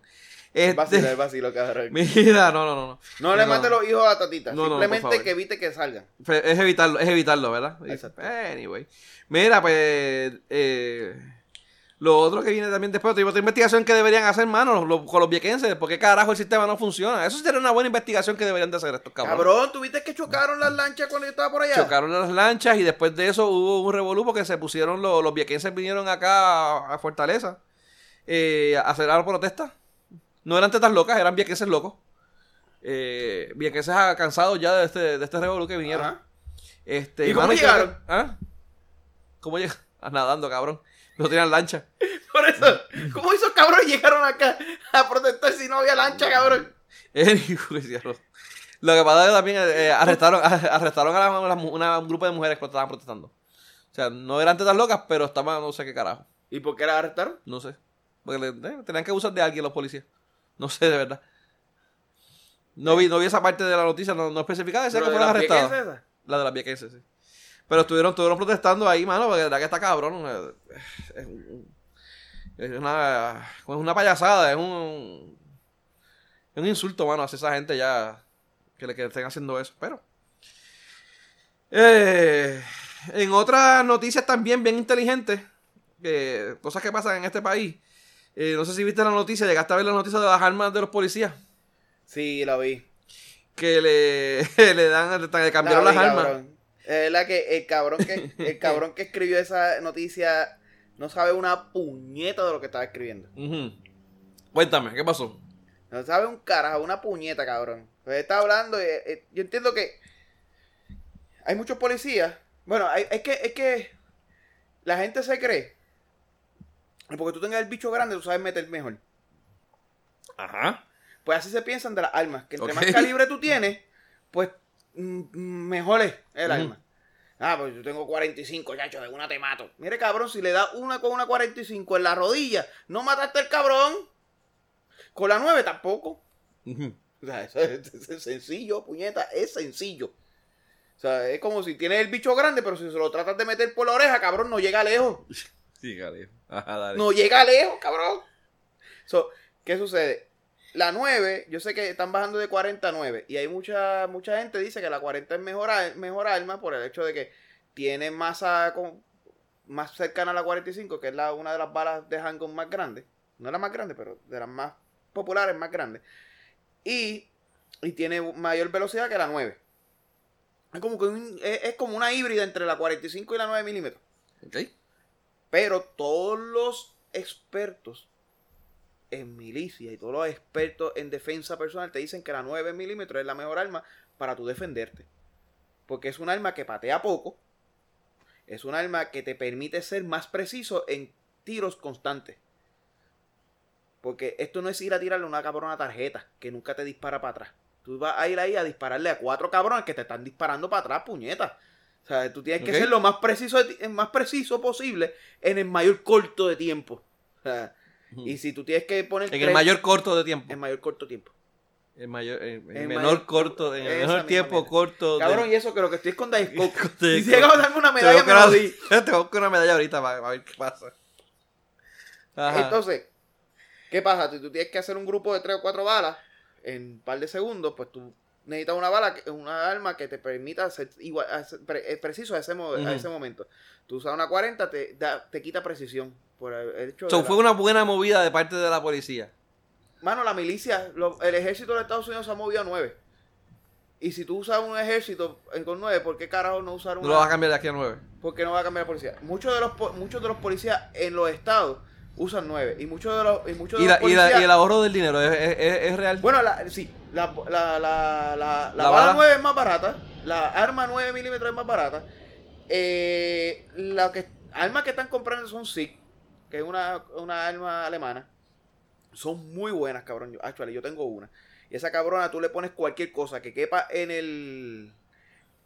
Vacilo, Este, el vacilo, cabrón. mira, no, no, no. no. No le No. mate los hijos a Tatita. No, simplemente que evite que salgan. Es evitarlo, es evitarlo, ¿verdad? Exacto. Anyway. Mira, pues. eh, lo otro que viene también después, otra otra investigación que deberían hacer, mano, lo- con los viequenses. ¿Por qué carajo el sistema no funciona? Eso sería una buena investigación que deberían de hacer estos cabrones. Cabrón, ¿tuviste que chocaron las lanchas cuando yo estaba por allá? Chocaron las lanchas y después de eso hubo un revolú porque se pusieron los, los viequenses vinieron acá a, a Fortaleza eh, a hacer la protesta. No eran tetas locas, eran viequenses locos. Eh, viequenses cansados ya de este, de este revolú que vinieron. Ajá. Este, ¿Y cómo mano, llegaron? ¿Ah? ¿Cómo llegaron? [LAUGHS] Ah, nadando, cabrón. No tenían lancha. [LAUGHS] Por eso, ¿cómo esos cabrones llegaron acá a protestar si no había lancha, cabrón? [LAUGHS] Lo que pasa es que también eh, arrestaron, [LAUGHS] arrestaron a la- una- una- un grupo de mujeres que estaban protestando. O sea, no eran tetas locas, pero estaban no sé qué carajo. ¿Y por qué la arrestaron? No sé. Porque le- eh, tenían que usar de alguien los policías. No sé, de verdad. No vi, no vi esa parte de la noticia, no, no ¿Pero de fueron las viequenses esas? La de las viequenses, sí. Pero estuvieron, estuvieron protestando ahí, mano, porque de verdad que está cabrón. eh, Es, un- es una, es una payasada, es un, es un insulto, mano, hacia esa gente ya que le que estén haciendo eso. Pero. eh, en otras noticias también bien inteligentes, cosas que pasan en este país. eh, no sé si viste la noticia, llegaste a ver la noticia de las armas de los policías. Sí, la vi. Que le, [LAUGHS] le dan, le cambiaron La vi, las armas. cabrón. Es la que el cabrón que [LAUGHS] el cabrón que escribió esa noticia no sabe una puñeta de lo que estaba escribiendo. Cuéntame, ¿qué pasó? No sabe un carajo, una puñeta, cabrón. Pues está hablando, eh, eh, yo entiendo que hay muchos policías. Bueno, hay- es que es que la gente se cree que porque tú tengas el bicho grande, tú sabes meter mejor. Ajá. Pues así se piensan de las armas. Que entre más calibre tú tienes, pues mm, mm, mejor es el arma. Ah, pues yo tengo 45, chacho, de una te mato. Mire, cabrón, si le das una con una 45 en la rodilla, no mataste al cabrón. Con la 9 tampoco. O sea, eso es, es- [LAUGHS] es sencillo, puñeta, es sencillo. O sea, es como si tienes el bicho grande, pero si se lo tratas de meter por la oreja, cabrón, no llega lejos. [LAUGHS] [LAUGHS] Ajá, dale. No llega lejos, cabrón. So, ¿Qué sucede? La 9, yo sé que están bajando de 40 a 9. Y hay mucha, mucha gente dice que la 40 es mejor, mejor arma por el hecho de que tiene masa con- más cercana a la 45, que es la, una de las balas de handgun más grandes. No es la más grande, pero de las más populares, más grandes. Y, y tiene mayor velocidad que la 9. Es como, que un- es, es como una híbrida entre la 45 y la 9 milímetros. Pero todos los expertos en milicia y todos los expertos en defensa personal te dicen que la 9 milímetros es la mejor arma para tú defenderte. Porque es un arma que patea poco. Es un arma que te permite ser más preciso en tiros constantes. Porque esto no es ir a tirarle una cabrona tarjeta que nunca te dispara para atrás. Tú vas a ir ahí a dispararle a cuatro cabrones que te están disparando para atrás, puñeta. O sea, tú tienes que ser lo más preciso, más preciso posible en el mayor corto de tiempo. O sea, Y si tú tienes que poner... En el mayor corto de tiempo. En mayor corto tiempo. En mayor, en, menor corto, en el menor tiempo corto. Cabrón, y eso creo que estoy con [LAUGHS] Dice Si llegamos a darme una medalla, me lo di. [LAUGHS] Te busco una medalla ahorita para, ver qué pasa. Entonces, ¿qué pasa? Si tú tienes que hacer un grupo de tres o cuatro balas en un par de segundos, pues tú necesitas una bala, una arma que te permita ser igual, eh, preciso a ese, a ese momento. Tú usas una 40, te, te quita precisión. Por el hecho fue una buena movida de parte de la policía. Mano, la milicia, el ejército de Estados Unidos se ha movido a 9. Y si tú usas un ejército con 9, ¿por qué carajo no usar un.? No lo vas a cambiar de aquí a 9. ¿Por qué no va a cambiar la policía? Muchos de los, muchos de los policías en los estados usan 9. Y muchos de los, y muchos de ¿Y, los policías, y, el ahorro del dinero ¿es, es, real? Bueno, sí. La, la, la, la, la bala 9 es más barata. La arma 9 milímetros es más barata. Eh, la que, armas que están comprando son SIG, que es una, una arma alemana. Son muy buenas, cabrón. Actually, yo tengo una. Y esa cabrona tú le pones cualquier cosa que quepa en el,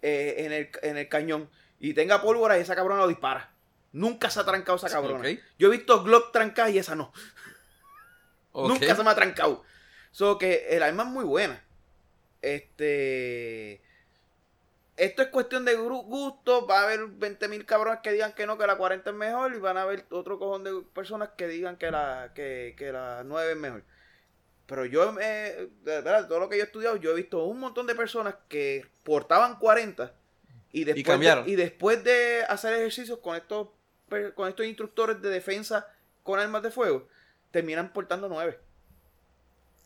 eh, en el, en el cañón y tenga pólvora y esa cabrona lo dispara. Nunca se ha trancado esa cabrona. Yo he visto Glock trancadas y esa no. [LAUGHS] Nunca se me ha trancado. So que el arma es muy buena. Este. Esto es cuestión de gusto. Va a haber 20.000 cabrones que digan que no, que la 40 es mejor. Y van a haber otro cojón de personas que digan que la, que, que la 9 es mejor. Pero yo, de verdad, todo lo que yo he estudiado, yo he visto un montón de personas que portaban 40 y después, y después de hacer ejercicios con estos con estos instructores de defensa con armas de fuego, terminan portando 9.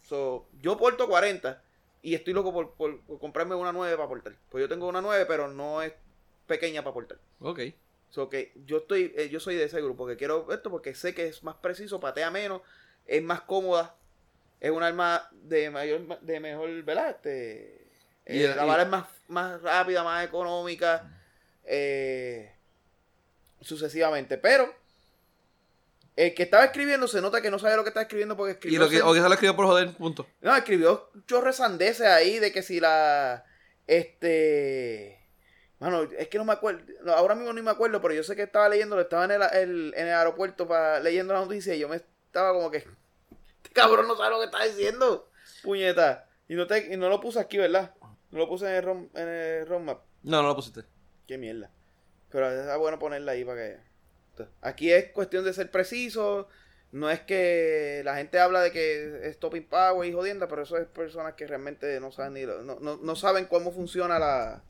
So, yo porto 40 y estoy loco por, comprarme una 9 para portar. Pues yo tengo una 9, pero no es pequeña para portar. Ok. So que yo estoy, eh, yo soy de ese grupo que quiero esto porque sé que es más preciso, patea menos, es más cómoda, es un arma de mayor, de mejor, ¿verdad? Este, eh, la bala es más, más rápida, más económica. Eh, sucesivamente. Pero el que estaba escribiendo se nota que no sabe lo que está escribiendo porque escribió. ¿Y lo que, o que se lo escribió por joder, punto? No, escribió chorre sandeces ahí de que si la. Este. Mano, es que no me acuerdo. ahora mismo no me acuerdo, pero yo sé que estaba leyendo, estaba en el, en el aeropuerto para, leyendo la noticia y yo me estaba como que. Este cabrón no sabe lo que está diciendo. Puñeta. Y no, te, y no lo puse aquí, ¿verdad? No lo puse en el, rom, en el roadmap. No, no lo pusiste. Qué mierda. Pero es bueno ponerla ahí para que. Aquí es cuestión de ser preciso. No es que la gente habla de que es topping power y jodienda, pero eso es personas que realmente no saben ni no, saben cómo funciona la.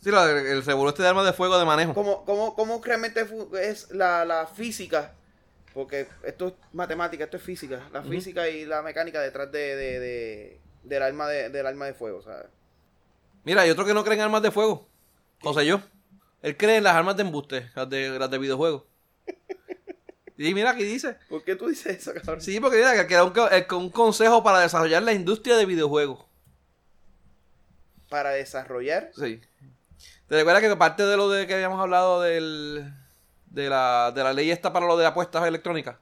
Sí, el revuelo este de armas de fuego de manejo. ¿Cómo, cómo, cómo realmente es la, física? Porque esto es matemática, esto es física. La física y la mecánica detrás de, de, del, arma de, del arma de fuego, ¿sabes? Mira, hay otro que no creen armas de fuego. José yo. Él cree en las armas de embuste, las de, las de videojuegos. [LAUGHS] Y mira aquí dice. ¿Por qué tú dices eso, cabrón? Sí, porque mira que era un, un consejo para desarrollar la industria de videojuegos. ¿Para desarrollar? Sí. ¿Te recuerdas que parte de lo de que habíamos hablado del, de, la, de la ley esta para lo de apuestas electrónicas?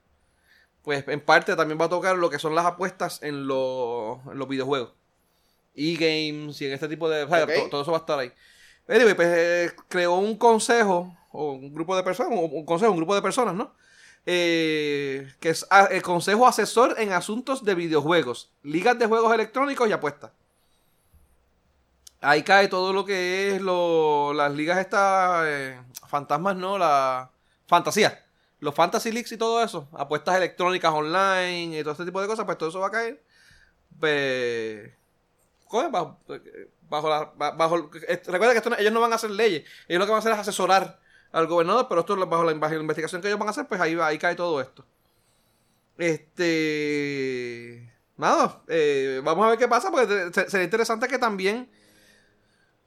Pues en parte también va a tocar lo que son las apuestas en, los videojuegos. E-games y en este tipo de... todo, eso va a estar ahí. Anyway, pues eh, creó un consejo, o un grupo de personas, un consejo, un grupo de personas, ¿no? Eh, que es ah, el Consejo Asesor en Asuntos de Videojuegos, Ligas de Juegos Electrónicos y Apuestas. Ahí cae todo lo que es lo, las ligas estas, eh, fantasmas, ¿no? La fantasía. Los fantasy leagues y todo eso. Apuestas electrónicas online y todo este tipo de cosas, pues todo eso va a caer. Pues, bajo la, bajo, recuerda que esto, ellos no van a hacer leyes, ellos lo que van a hacer es asesorar al gobernador, pero esto bajo la, investigación que ellos van a hacer, pues ahí, ahí cae todo esto. Este. Nada, eh, vamos a ver qué pasa, porque sería interesante que también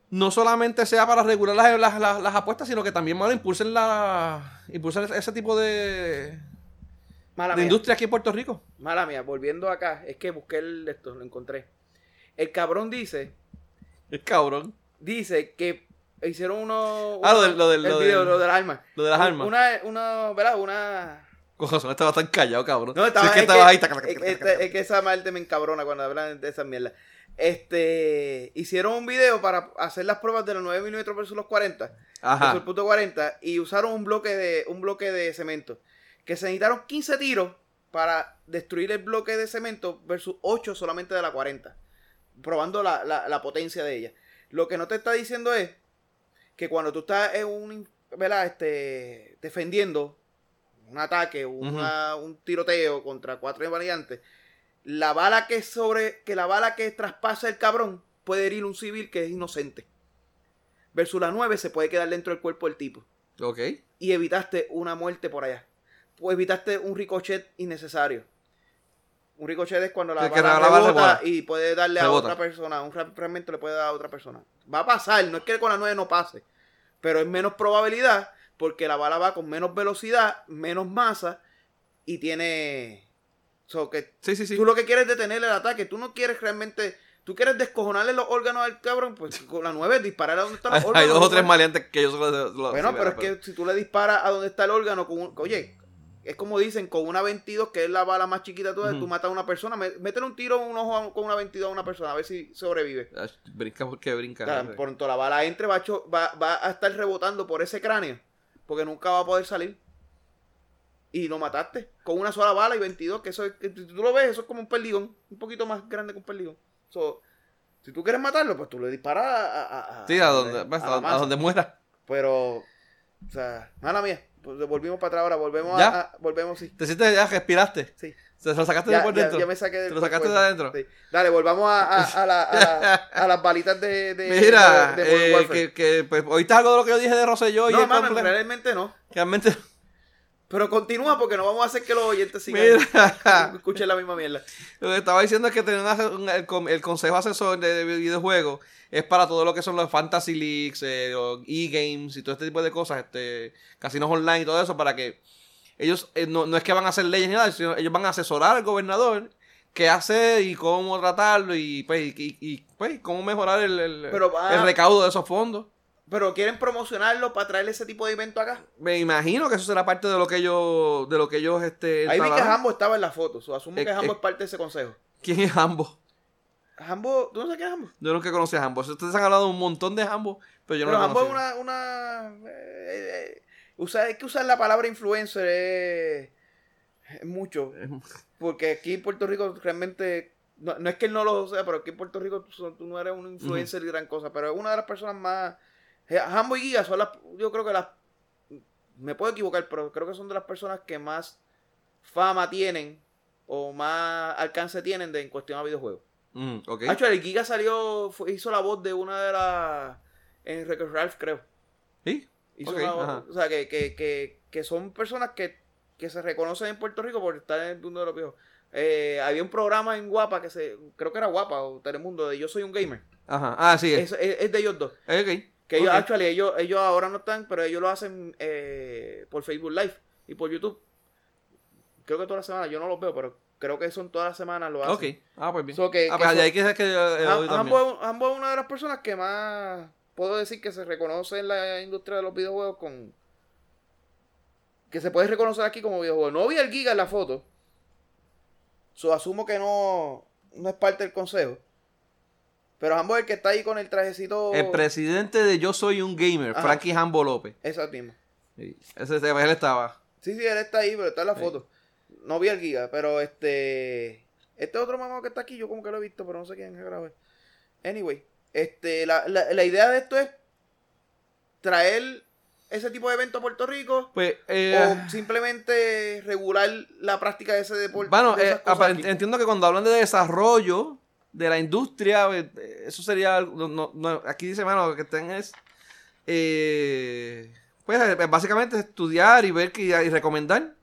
no solamente sea para regular las, las, apuestas, sino que también bueno, impulsen, la, impulsen ese tipo de, de industria aquí en Puerto Rico. Mala mía, volviendo acá, es que busqué el, esto, lo encontré. El cabrón dice cabrón. Dice que hicieron uno. ah, lo del, lo del, video, lo del arma. Lo de las armas. Una, una, ¿verdad? Una. Cojones, estaba tan callado, cabrón. No, estaba, es que, estaba ahí. Es, que esa parte me encabrona cuando hablan de esa mierda. Este, hicieron un video para hacer las pruebas de los 9 mm versus los 40. Ajá. el punto 40. Y usaron un bloque de, un bloque de cemento. Que se necesitaron 15 tiros para destruir el bloque de cemento versus 8 solamente de la 40. Probando la, la, la potencia de ella. Lo que no te está diciendo es que cuando tú estás en un, ¿verdad? Este, defendiendo un ataque, una, un tiroteo contra cuatro variantes, la bala que sobre, que la bala que traspasa el cabrón puede herir un civil que es inocente. Versus la 9 se puede quedar dentro del cuerpo del tipo. Ok. Y evitaste una muerte por allá. O evitaste un ricochet innecesario. Un ricochet es cuando la bala la bala rebota rebota. y puede darle a otra persona. Un fra- fragmento le puede dar a otra persona. Va a pasar, no es que con la 9 no pase. Pero es menos probabilidad porque la bala va con menos velocidad, menos masa y tiene... So que Sí, sí, sí. Tú lo que quieres es detener el ataque. Tú no quieres realmente... Tú quieres descojonarle los órganos al cabrón. Pues con la 9 disparar a donde están los órganos. [LAUGHS] hay dos o tres igual. maleantes que yo solo... lo- Bueno, pero es que si tú le disparas a donde está el órgano con un... Oye, es como dicen, con una 22, que es la bala más chiquita de todas, Ujú. tú matas a una persona, métele un tiro en un ojo a- con una 22 a una persona, a ver si sobrevive. Ah, Brinca porque brinca. Por tanto la bala entre, va a, cho- va, va a estar rebotando por ese cráneo, porque nunca va a poder salir. Y lo mataste con una sola bala y 22, que eso es, que tú lo ves, eso es como un perdigón, un poquito más grande que un perdigón. So, si tú quieres matarlo, pues tú le disparas a, a- a- Sí, a donde, pues, a donde muera. Pero, o sea, mala mía. Pues volvimos para atrás ahora, volvemos ¿Ya? a, a- volvemos, sí. ¿Te sientes ya? ¿Respiraste? Sí. ¿Se lo sacaste Ya, de por ya- dentro? ya me saqué del ¿Te lo sacaste de adentro? Sí. Dale, volvamos a, a- la- a la- [LAUGHS] a las balitas de, de Mira, de- eh, que, que pues, ¿oíste algo de lo que yo dije de Rosselló y No, complejo? realmente no. Realmente, Pero continúa porque no vamos a hacer que los oyentes sigan [LAUGHS] escuchen la misma mierda. lo que estaba diciendo es que tener un ase- un- el, el consejo asesor de, de videojuegos es para todo lo que son los fantasy leagues, eh, los e-games y todo este tipo de cosas, este casinos online y todo eso, para que ellos eh, no, no es que van a hacer leyes ni nada, sino ellos van a asesorar al gobernador qué hacer y cómo tratarlo y pues, y, y- y, pues, cómo mejorar el, el- Pero va- el recaudo de esos fondos. Pero quieren promocionarlo para traer ese tipo de evento acá. Me imagino que eso será parte de lo que ellos, de lo que ellos, este, Ahí vi que. Hambo estaba en la foto. so, asumo Eh, que Hambo eh. es parte de ese consejo. ¿Quién es Hambo? Hambo, ¿tú no sabes quién es Hambo? Yo nunca conocí a Hambo. Ustedes han hablado un montón de Hambo, pero yo no Pero lo Hambo es una... una eh, eh, usa- hay que usar la palabra influencer es, mucho. Porque aquí en Puerto Rico realmente... No, no es que él no lo sea, pero aquí en Puerto Rico tú, tú no eres un influencer y gran cosa. Pero es una de las personas más... eh, Hambo y Giga son las... Yo creo que las... Me puedo equivocar, pero creo que son de las personas que más fama tienen o más alcance tienen de, en cuestión a videojuegos. Mm, ok. Actually, el Giga salió, fue- hizo la voz de una de las... En Record Ralph, creo. ¿Sí? Hizo Ok, una voz- o sea, que, que, que, que son personas que, que se reconocen en Puerto Rico por estar en el mundo de los viejos. Eh, había un programa en Guapa que se... Creo que era Guapa o Telemundo de Yo Soy un Gamer. Ajá. Ah, sí. Es. Es, de ellos dos. Ok. Que ellos, actually, ellos, ellos ahora no están, pero ellos lo hacen eh, por Facebook Live y por YouTube. Creo que todas las semanas, yo no los veo, pero creo que son todas las semanas lo hacen. Ok. Ah, pues bien. So que- ah, que pues que que eh, ambos, ambos es una de las personas que más puedo decir que se reconoce en la industria de los videojuegos con que se puede reconocer aquí como videojuego. No vi al Giga en la foto. So asumo que no, no es parte del consejo. Pero es el que está ahí con el trajecito. El presidente de Yo Soy un Gamer, Ajá. Frankie Hambo López. Sí. Ese, ese- él estaba. Sí, sí, él está ahí, pero está en la Sí. foto. No vi al Giga, pero este. Este otro mamado que está aquí, yo como que lo he visto, pero no sé quién es grave. Anyway, este, la, la, la idea de esto es traer ese tipo de evento a Puerto Rico Pues, eh, o simplemente regular la práctica de ese deporte. bueno, de eh, entiendo que cuando hablan de desarrollo de la industria, eh, eso sería. No, no- no, aquí dice, mano, que estén es. eh, pues eh, básicamente estudiar y ver que, y recomendar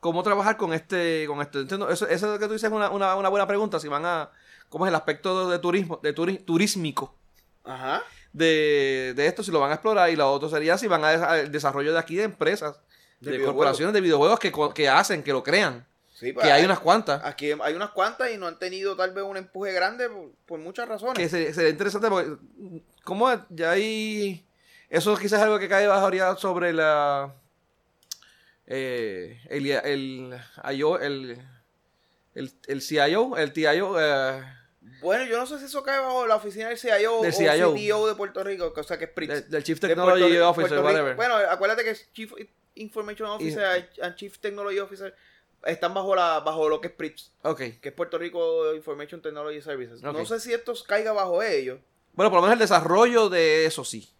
cómo trabajar con este con esto. Entiendo, eso, eso que tú dices es una, una, una buena pregunta. Si van a. ¿Cómo es el aspecto de turismo, de turi- turísmico Ajá. de, de esto? Si lo van a explorar. Y lo otro sería si van a, al desarrollo de aquí de empresas, De de, corporaciones de videojuegos que, que hacen, que lo crean. Sí, pues, Que hay unas cuantas. Aquí hay unas cuantas y no han tenido tal vez un empuje grande por, por muchas razones. que se- sería interesante porque como ya hay eso quizás es algo que cae bajo sobre la eh, el el el el, el CIO el TIO eh, Bueno, yo no sé si eso cae bajo la oficina del CIO, Del o CIO. CTO de Puerto Rico, o sea que es PRIX. del, del Chief Technology Officer whatever Bueno, acuérdate que es Chief Information Officer and Chief Technology Officer están bajo la bajo lo que es PRIPS, que es Puerto Rico Information Technology Services. No sé si esto caiga bajo ellos. Bueno, por lo menos el desarrollo de eso sí.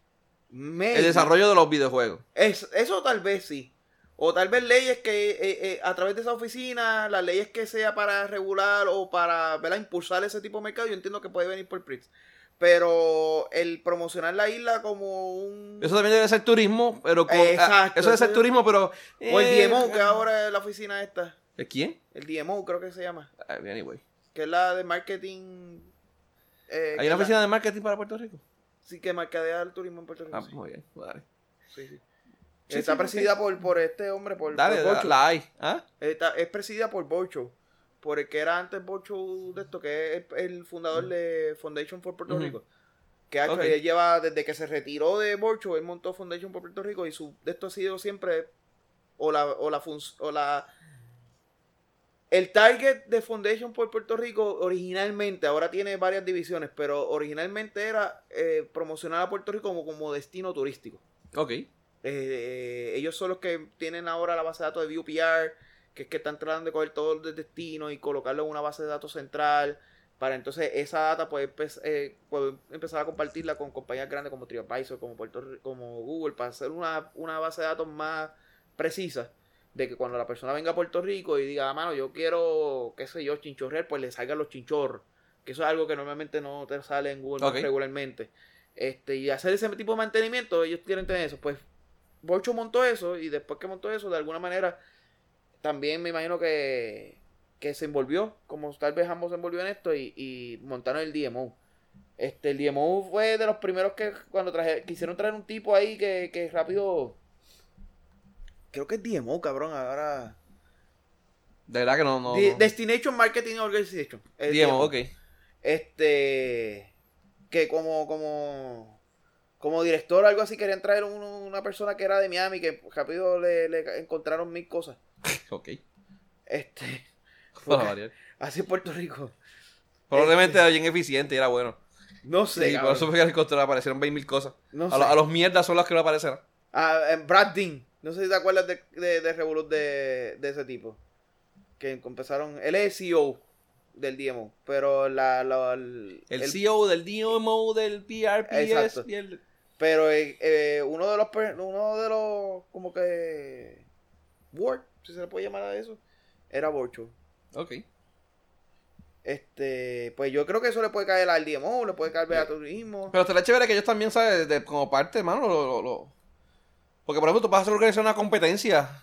Maybe. El desarrollo de los videojuegos. Es, eso tal vez sí. O tal vez leyes que eh, eh, a través de esa oficina, las leyes que sea para regular o para ¿verdad? impulsar ese tipo de mercado, yo entiendo que puede venir por PRIPS. Pero el promocionar la isla como un... Eso también debe ser turismo, pero con, Exacto, ah, eso debe ser turismo, pero o el eh, DMO, que ahora es la oficina esta. ¿De quién? El DMO creo que se llama. Ah, Anyway. Que es la de marketing... eh, ¿Hay una la- oficina de marketing para Puerto Rico? Sí, que mercadea el turismo en Puerto Rico. Ah, sí. muy bien. Dale. Sí, sí. Sí, Está sí, presidida por, por este hombre, por, Dale, por la, Bocho. la hay. ¿Ah? Está- es presidida por Bocho. Por el que era antes Bocho de esto, que es el, el fundador de Foundation for Puerto. Rico. Que ha hecho- Ok. él lleva, desde que se retiró de Bocho, él montó Foundation for Puerto Rico y su de esto ha sido siempre o la, o la, func- o la el target de Foundation por Puerto Rico originalmente, ahora tiene varias divisiones, pero originalmente era eh, promocionar a Puerto Rico como, como destino turístico. Ok. Eh, ellos son los que tienen ahora la base de datos de VUPR, que es que están tratando de coger todo el destino y colocarlo en una base de datos central, para entonces esa data poder, empe- eh, poder empezar a compartirla con compañías grandes como TripAdvisor, como, Puerto, como Google, para hacer una, una base de datos más precisa de que cuando la persona venga a Puerto Rico y diga, "Ah, mano, yo quiero, qué sé yo, chinchorrear, pues le salgan los chinchorros. Que eso es algo que normalmente no te sale en Google Maps Ok. regularmente. Este, y hacer ese tipo de mantenimiento, ellos quieren tener eso. Pues Borcho montó eso y después que montó eso, de alguna manera, también me imagino que, que se envolvió, como tal vez ambos se envolvió en esto y, y montaron el DMO. Este, el DMO fue de los primeros que cuando traje, quisieron traer un tipo ahí que, que rápido... Creo que es DMO, cabrón, ahora... De verdad que no. no, De- no. Destination Marketing Organization. Digamos, DMO. ok. Este. Que como, como. Como director o algo así querían traer un- una persona que era de Miami que rápido le, le encontraron mil cosas. Ok. Este. [LAUGHS] Para variar. Así en Puerto Rico. Probablemente era bien eficiente y era bueno. No sé. Sí, por eso fue que encontró, aparecieron 20.000 cosas. No a, lo- a los mierdas son las que no aparecerán. Ah, en Brad Dean. No sé si te acuerdas de, de, de Revolut de, de ese tipo. Que empezaron. Él es el CEO del DMO. Pero la. la- el, El, el- CEO del DMO, del PRPS y el... Pero eh, eh, uno de los uno de los como que Word, si se le puede llamar a eso, era Borcho. Ok. Este, pues yo creo que eso le puede caer al DMO, le puede caer a turismo. Pero estaría chévere que ellos también, ¿sabes? De- como parte, hermano, lo, lo- lo- Porque, por ejemplo, tú vas a hacer organizar una competencia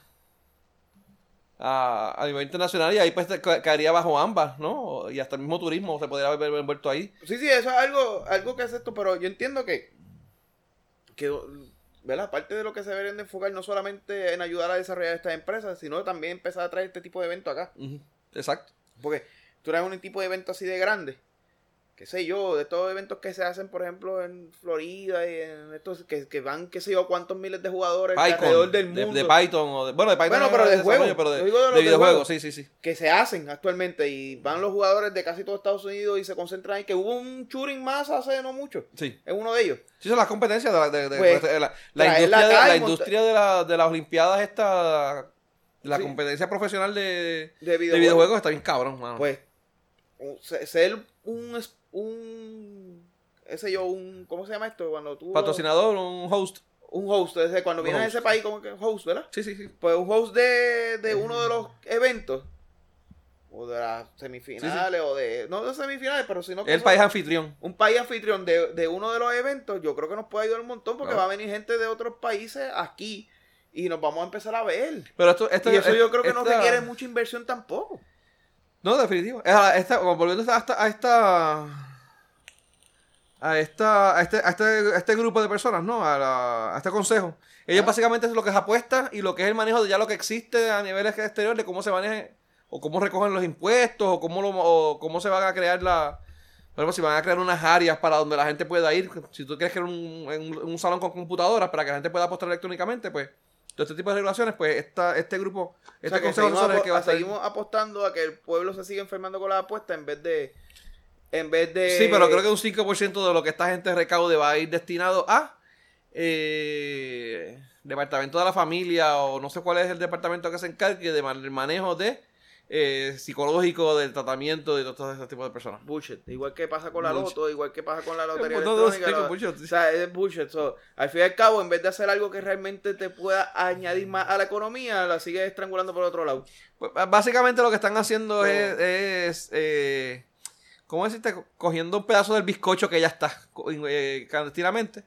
a, a nivel internacional y ahí pues te ca- caería bajo ambas, ¿no? Y hasta el mismo turismo se podría haber envuelto ahí. Sí, sí, eso es algo, algo que hace esto, pero yo entiendo que, que ¿verdad? Aparte de lo que se deberían de enfocar no solamente en ayudar a desarrollar estas empresas, sino también empezar a traer este tipo de eventos acá. Exacto. Porque tú traes un tipo de evento así de grande, qué sé yo, de todos los eventos que se hacen, por ejemplo, en Florida y en estos que, que van, qué sé yo, cuántos miles de jugadores Python, alrededor del de- mundo De, Python o de... Bueno, de Python Bueno, no pero de desarrollo, juego. pero de, Yo digo de los de de videojuegos, juego. sí, sí, sí. que se hacen actualmente y van los jugadores de casi todo Estados Unidos y se concentran ahí, que hubo un shooting más hace no mucho, Sí. es uno de ellos. Sí, son las competencias de la, de- Pues, la, industria, la industria de, la- de las Olimpiadas esta la Sí. competencia profesional de, De de videojuegos. videojuegos está bien cabrón, mano. Pues, ser un, un, ese yo, un, ¿cómo se llama esto? Cuando tú... Patrocinador, un host. Un host, ese, cuando Un vienes a ese país como que host, ¿verdad? Sí, sí, sí. Pues un host de, de uno de los eventos, o de las semifinales, o de, no de semifinales, pero sino que El país anfitrión. un país anfitrión de, de uno de los eventos, yo creo que nos puede ayudar un montón porque Claro. va a venir gente de otros países aquí y nos vamos a empezar a ver. Pero esto, esto y eso yo creo que no requiere mucha inversión tampoco. No, definitivo. Esta, esta, volviendo a esta, a esta a esta a este, a este, a este grupo de personas, ¿no? A, la- a este consejo. Ellos Ah. básicamente es lo que es apuesta y lo que es el manejo de ya lo que existe a nivel exterior de cómo se maneja o cómo recogen los impuestos o cómo lo, o cómo se van a crear la ejemplo, si van a crear unas áreas para donde la gente pueda ir, si tú quieres crear un, un, un salón con computadoras para que la gente pueda apostar electrónicamente, pues todo este tipo de regulaciones, pues esta, este grupo, O este sea, que consejo seguimos, es que va a estar- seguimos apostando a que el pueblo se siga enfermando con la apuesta en vez de en vez de Sí, pero creo que un 5% de lo que esta gente recaude va a ir destinado a. eh, departamento de la familia o no sé cuál es el departamento que se encargue del manejo de eh, psicológico, del tratamiento de todo ese tipo de personas. Bullshit. Igual que pasa con la loto, igual que pasa con la lotería [LAUGHS] electrónica. o sea, es bullshit. al fin y al cabo, en vez de hacer algo que realmente te pueda añadir más a la economía, la sigues estrangulando por otro lado. Pues, básicamente lo que están haciendo es, es eh, ¿cómo decirte? Cogiendo un pedazo del bizcocho que ya está eh, clandestinamente.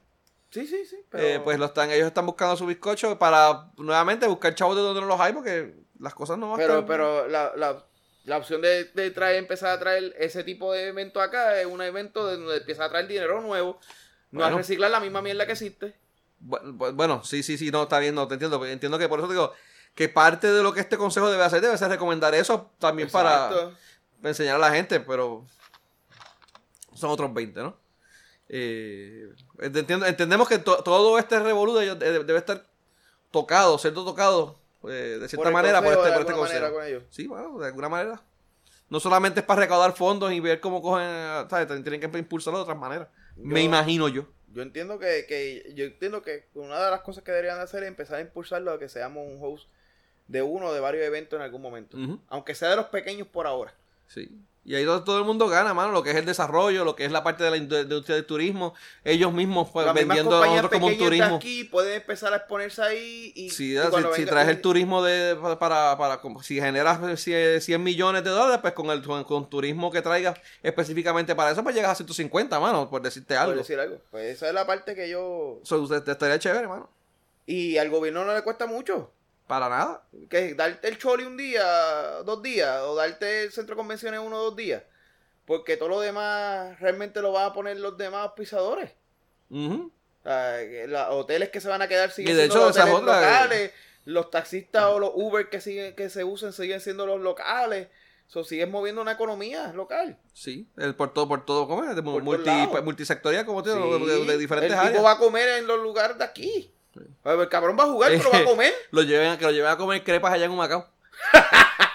Sí, sí, sí. Eh, pues lo están, ellos están buscando su bizcocho para nuevamente buscar chavos de donde no los hay porque las cosas no van pero, a estar... Pero la, la, la opción de, de, traer, empezar a traer ese tipo de evento acá es un evento donde empieza a traer dinero nuevo, no a reciclar la misma mierda que existe. Bueno, sí, sí, sí, no, está bien, no, te entiendo. Entiendo que por eso digo que parte de lo que este consejo debe hacer debe ser recomendar eso también para enseñar a la gente, pero son otros 20, ¿no? Eh, entendemos que todo este revoludo debe, estar tocado, siendo tocado eh, de cierta manera por este, por este consejo. Sí, bueno, de alguna manera. No solamente es para recaudar fondos y ver cómo cogen, ¿sabes? Tienen que impulsarlo de otras maneras. Me imagino yo. Yo entiendo que, que, yo entiendo que una de las cosas que deberían hacer es empezar a impulsarlo a que seamos un host de uno o de varios eventos en algún momento. Aunque sea de los pequeños por ahora. Sí. Y ahí todo, el mundo gana, mano, lo que es el desarrollo, lo que es la parte de la industria del turismo, ellos mismos pues, vendiendo a nosotros como un turismo. aquí pueden empezar a exponerse ahí y, si, traes el turismo de para, para, si generas 100 millones de dólares, pues con el con, turismo que traigas específicamente para eso, pues llegas a 150, mano, por decirte algo. Por decir algo. Pues esa es la parte que yo... So, estaría chévere, mano. Y al gobierno no le cuesta mucho. Para nada. Que darte el choli un día, dos días, o darte el centro de convenciones uno o dos días. Porque todo lo demás realmente lo van a poner los demás pisadores. los hoteles que se van a quedar siguen siendo los hoteles locales. Los taxistas o los Uber que siguen que se usen siguen siendo los locales. So, siguen moviendo una economía local. Sí, el por todo, por todo, ¿cómo es? multi, multisectorial, como te de, diferentes el tipo va a comer en los lugares de aquí. El cabrón va a jugar, pero va a [LAUGHS] comer. lo lleven, que lo lleven a comer crepas allá en Humacao. [LAUGHS]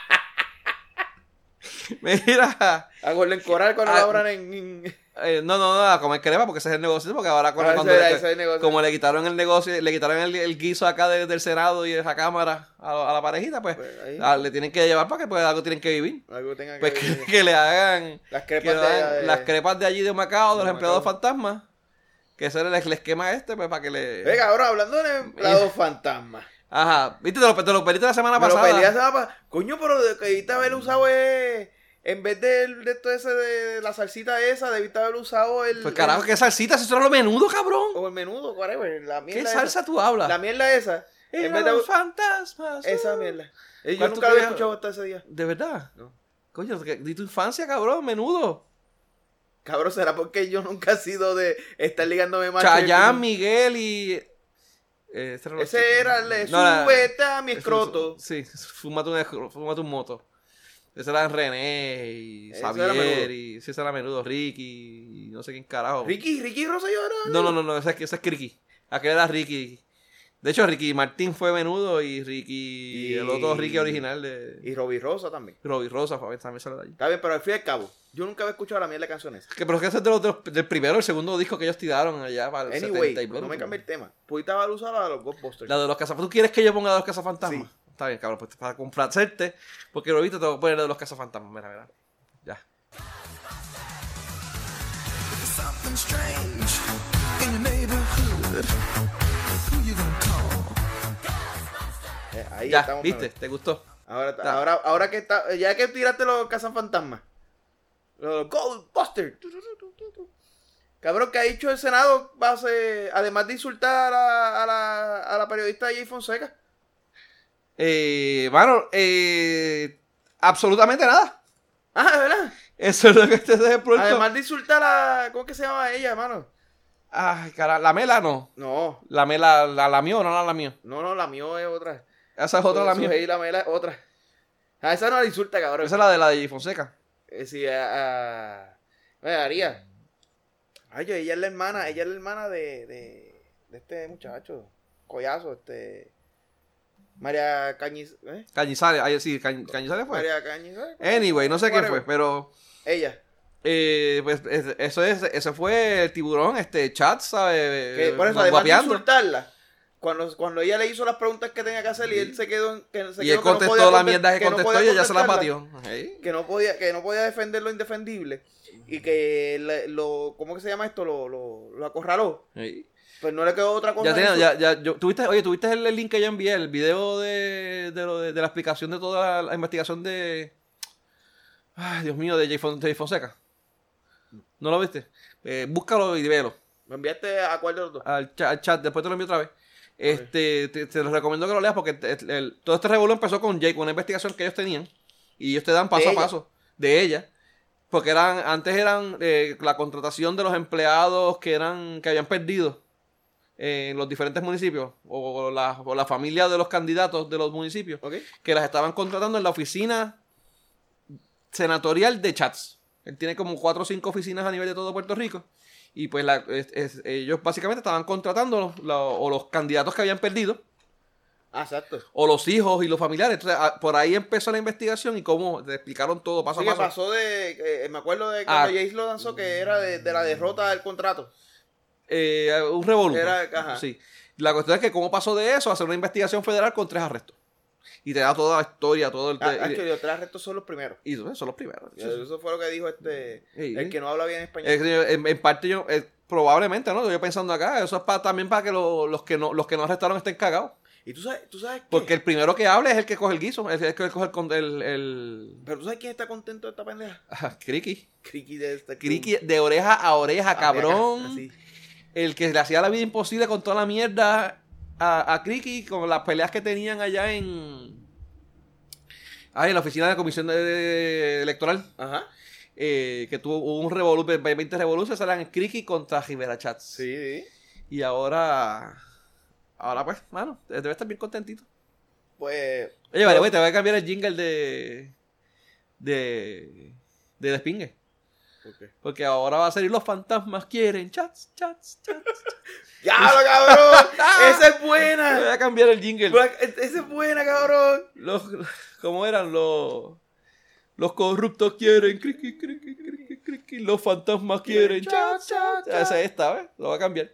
Mira. A Golden Coral cuando lo abran en. Eh, no, no, no, a comer crepas porque ese es el negocio. Porque ahora cuando, ah, como le quitaron el negocio, le quitaron el, guiso acá del Senado y esa cámara a, la parejita, pues, pues ah, le tienen que llevar para que pues algo tienen que vivir. Algo tengan pues que, que, le hagan las crepas, de, las crepas de allí de Macao, de los empleados fantasmas. Que ese era el, esquema este, pues para que le. Venga, ahora hablando de empleados fantasmas. Ajá, viste, te lo, te lo la semana pasada. Lo la semana pasada. Coño, pero debiste haber usado es. En vez de, de esto ese de la salsita esa, debiste haber usado el. Pues carajo, ¿qué salsita? Si eso era lo menudo, cabrón. O el menudo, whatever. La ¿Qué salsa tú hablas? La mierda esa. En vez de los fantasmas. Esa mierda. Yo nunca lo había escuchado hasta ese día. ¿De verdad? No. Coño, de tu infancia, cabrón, menudo. Cabrón, ¿será porque yo nunca he sido de estar ligándome más? Chayán, Miguel y... Eh, ese era el de súbete a mi escroto. Sí, fúmate un, fúmate un moto. Ese era René y Xavier y ese era menudo Ricky y no sé quién carajo. Ricky, Ricky Rosselló era. No, no, no, no, ese, ese es Ricky. Aquel era Ricky. De hecho, Ricky Martín fue menudo y Ricky. Y el otro Ricky original de. Y Robbie Rosa también. Robbie Rosa también sale de ahí. Está bien, pero al fin y al cabo, yo nunca había escuchado la mierda de canciones. Que, pero es que ese es de los, del primero o el segundo disco que ellos tiraron allá para el anyway, 70 y No me cambie el tema. Pudiste haber usado la de los Ghostbusters. La de los cazafantasmas. ¿Tú quieres que yo ponga la de los cazafantasmas? Sí. Está bien, cabrón, pues para complacerte. Porque ahorita te voy a poner la de los cazafantasmas. Mira, mira. Ya. Something strange in your neighborhood. Ahí ya, ¿viste? ¿Te gustó? Ahora, ahora, ahora que está, ya que tiraste los cazafantasmas, los Ghostbusters. Cabrón, que ha dicho el Senado, además de insultar a, la, a la periodista Jay Fonseca? Eh, bueno, eh, absolutamente nada. Ah, ¿verdad? Eso es lo que te pronto. Además de insultar a. ¿Cómo que se llama ella, hermano? Ay, cara, la mela no. No. La mela, la, la mío, no la, la mío. No, no, la mío es otra. Esa es otra la mía. Y la mela otra. Ah, esa no la insulta, cabrón. Esa es la de la de Fonseca. Eh, sí, a. a... María. Ay, ella es la hermana, ella es la hermana de, de, de este muchacho. Collazo, este. María Cañiz, ¿eh? Cañizales, ay, sí, Cañizales fue. María Cañizales. Anyway, no sé quién fue, pero. Ella. Eh, pues eso es, eso fue el tiburón, este chat, ¿sabes? Que por eso, además de insultarla, Cuando, cuando ella le hizo las preguntas que tenía que hacer y él se quedó en que se Y quedó él que no contestó podía la mierda que contestó y ella se la. Ahí. Que no podía, que no podía defender lo indefendible. Y que le- lo, ¿cómo que se llama esto? Lo, lo, lo acorraló. Pues no le quedó otra cosa. Ya eso. ya, ya, yo, ¿tuviste, oye, ¿tuviste el, el link que yo envié? El video de, de, lo de, de la explicación de toda la, la investigación de. Ay, Dios mío, de Jay Fonseca. ¿No lo viste? Eh, búscalo y velo. ¿Me enviaste a cuál de los dos? Al chat, al chat, después te lo envío otra vez. Este, te, te lo recomiendo que lo leas porque el- el- todo este revuelo empezó con Jay, con una investigación que ellos tenían. Y ellos te dan paso a ella. paso de ella. Porque eran, antes eran eh, la contratación de los empleados que eran, que habían perdido en los diferentes municipios. O la, o la familia de los candidatos de los municipios. ¿Ok? Que las estaban contratando en la oficina senatorial de chats. Él tiene como cuatro o cinco oficinas a nivel de todo Puerto Rico. Y pues la- es- es- ellos básicamente estaban contratando los- los- o los candidatos que habían perdido, Ah, exacto. o los hijos y los familiares. Entonces, a- por ahí empezó la investigación y cómo te explicaron todo paso Así a paso. pasó de. eh, me acuerdo de cuando Ah. Jace lo lanzó que era de, de la derrota del contrato. Eh, un ajá. Sí. La cuestión es que cómo pasó de eso a hacer una investigación federal con tres arrestos. Y te da toda la historia, todo el... Ah, actually, los tres arrestos son los primeros. y son los primeros. Eso fue lo que dijo este. Sí. El que no habla bien español. En, en parte yo, eh, probablemente, ¿no? Yo pensando acá, eso es para, también para que lo- los que no los que no arrestaron estén cagados. y tú sabes, tú sabes qué? Porque el primero que hable es el que coge el guiso, es el que coge el... el, el... Pero tú sabes quién está contento de esta pendeja. Criqui. Criqui de este. Criqui de oreja a oreja, cabrón. El que le hacía la vida imposible con toda la mierda a, a Criqui con las peleas que tenían allá en... Ah, en la oficina de la comisión de- de- electoral. Ajá. eh, que tuvo un revolú, 20 revoluciones, eran Criqui contra Rivera Chats. Sí, sí. Y ahora. Ahora pues, mano, debe estar bien contentito. Pues. Oye, vale, güey, te voy a cambiar el jingle de. de. de Despingue. Porque ahora va a salir los fantasmas quieren chats, chats, chats. [LAUGHS] ¡Ya, cabrón! [LAUGHS] ¡Esa es Te voy buena! a cambiar el jingle. ¡Esa es buena, cabrón! Los, ¿Cómo eran los. Los corruptos quieren, criqui, criqui, criqui, criqui, los fantasmas quieren, chats, chats. Esa es esta, ¿ves? Lo voy a cambiar.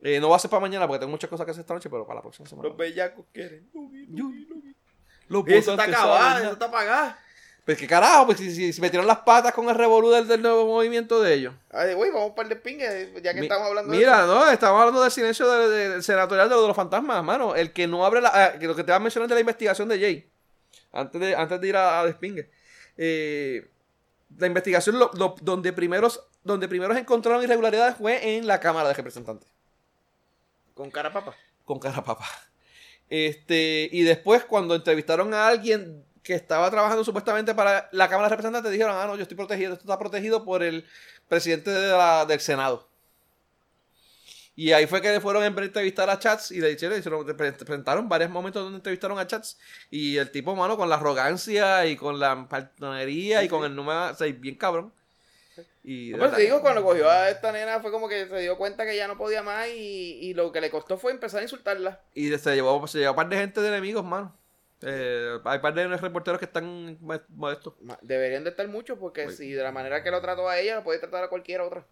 Eh, no va a ser para mañana porque tengo muchas cosas que hacer esta noche, pero para la próxima semana. Los bellacos quieren. Los Eso está acabado, eso está apagado. Pues qué carajo, pues si, si, si metieron las patas con el revolú del, del nuevo movimiento de ellos. Ay, güey, vamos para el despingue, ya que Mi- estamos hablando Mira, no, estamos hablando del silencio de- de- del senatorial de, lo de los fantasmas, mano. El que no abre la. ah, que lo que te vas a mencionar de la investigación de Jay. Antes de, antes de ir a, a Despingue. Eh, la investigación lo- lo- donde primeros donde primeros encontraron irregularidades fue en la Cámara de Representantes. de eso. Con cara papa. con cara papa. Este, y después cuando entrevistaron a alguien que estaba trabajando supuestamente para la Cámara de Representantes, dijeron, ah, no, yo estoy protegido, esto está protegido por el presidente de la- del Senado. Y ahí fue que le fueron a entrevistar a Chats y le hicieron, pre- presentaron varios momentos donde entrevistaron a Chats y el tipo, mano, con la arrogancia y con la paltonería y con el número, o sea, bien cabrón. Y No, te digo, cuando cogió a esta nena fue como que se dio cuenta que ya no podía más y, y lo que le costó fue empezar a insultarla. Y se llevó, se llevó a un par de gente de enemigos, mano. Eh, hay un par de reporteros que están mo- modestos. Deberían de estar muchos porque si de la manera que lo trató a ella, lo puede tratar a cualquier otra.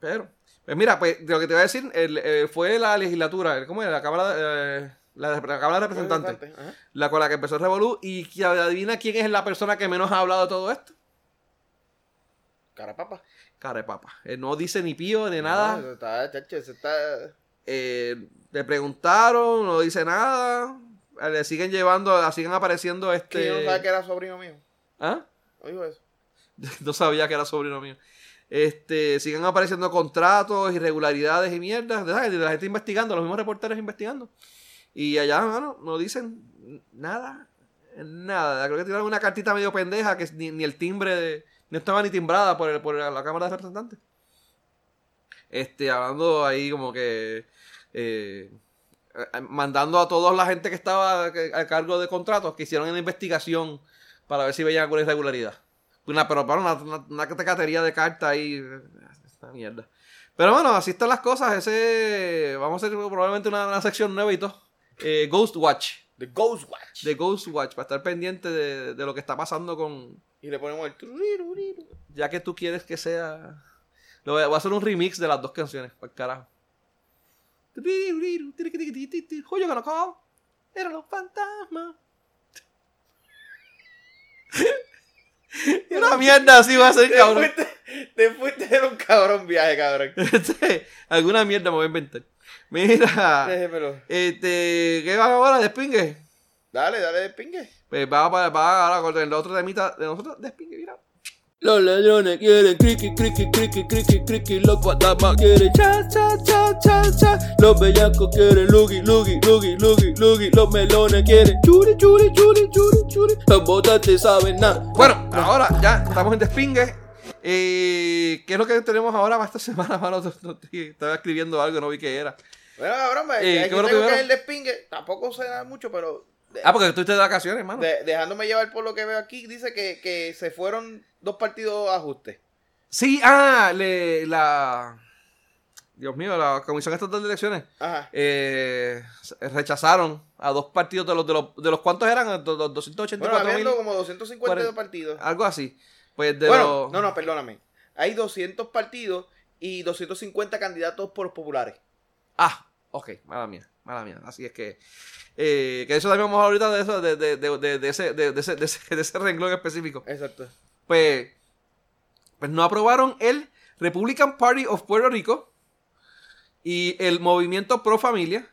Pero, pues mira, pues de lo que te voy a decir, el, eh, fue la legislatura, el- ¿cómo era? La Cámara, eh, la, la Cámara de Representantes, la con la que empezó el Revolú. Y que adivina quién es la persona que menos ha hablado de todo esto. Cara papa. Cara de papa. Eh, no dice ni pío ni nada. No, eso está, chacho, eso está... Eh, le preguntaron, no dice nada. Le siguen llevando, le siguen apareciendo Que este. yo no sabía que era sobrino mío. ¿Ah? No dijo eso. [LAUGHS] no sabía que era sobrino mío. Este, siguen apareciendo contratos, irregularidades y mierdas. De la gente investigando, los mismos reporteros investigando. Y allá, mano, no dicen nada. Nada. Creo que tiraron una cartita medio pendeja que ni, ni el timbre de, no estaba ni timbrada por, el- por la Cámara de Representantes. Este, hablando ahí como que. eh, mandando a toda la gente que estaba a cargo de contratos que hicieron una investigación para ver si veían alguna irregularidad. Una, pero para una, una, una catería de cartas ahí. Esta mierda. Pero bueno, así están las cosas. Ese. Vamos a hacer probablemente una, una sección nueva y todo. Eh, Ghost Watch. The Ghost Watch. De Ghost Watch. Para estar pendiente de, de lo que está pasando con. Y le ponemos el... Ya que tú quieres que sea. Lo voy a, voy a hacer un remix de las dos canciones. Para carajo. Gonna call? Eran los fantasmas. Una mierda así va a ser, cabrón. Te era un cabrón viaje, cabrón. [LAUGHS] Alguna mierda me voy a inventar. Mira, Déjemelo. este, ¿qué va ahora? ¿Despingue? Dale, dale de pingue. Pues va, va, va ahora con el otro temita de nosotros. Despingue, mira. Los ladrones quieren criqui, criqui, criqui, criqui, criqui. Los guatamas quieren cha, cha, cha, cha, cha. Los bellacos quieren lugi, lugi, lugi, lugi, lugi. Los melones quieren churi, churi, churi, churi, churi. Los botantes saben nada. Bueno, ahora ya estamos en Despingue. Eh, ¿Qué es lo que tenemos ahora para esta [LAUGHS] semana, mano? Estaba escribiendo algo, no vi qué era. Bueno, cabrón, me, Eh, ¿qué que el despingue. Tampoco se da mucho, pero Ah, porque tú estás de vacaciones, mano. de- dejándome llevar por lo que veo aquí, dice que, que se fueron dos partidos a ajuste. Sí, ah, le, la... Dios mío, la Comisión Estatal de Elecciones Ajá. eh, rechazaron a dos partidos de los de los, de los cuantos eran, los 284 Bueno, mil, como 252 partidos. algo así. Pues de Bueno, los... no, no, perdóname. Hay 200 partidos y 250 candidatos por populares. Ah, ok, mala mía, mala mía. Así es que... eh, que eso también vamos a hablar ahorita de eso, de, de, de, de, de ese, de, de ese, de, ese, [LAUGHS] de ese renglón específico. Exacto. Pues, pues no aprobaron el Republican Party of Puerto Rico y el Movimiento Pro Familia.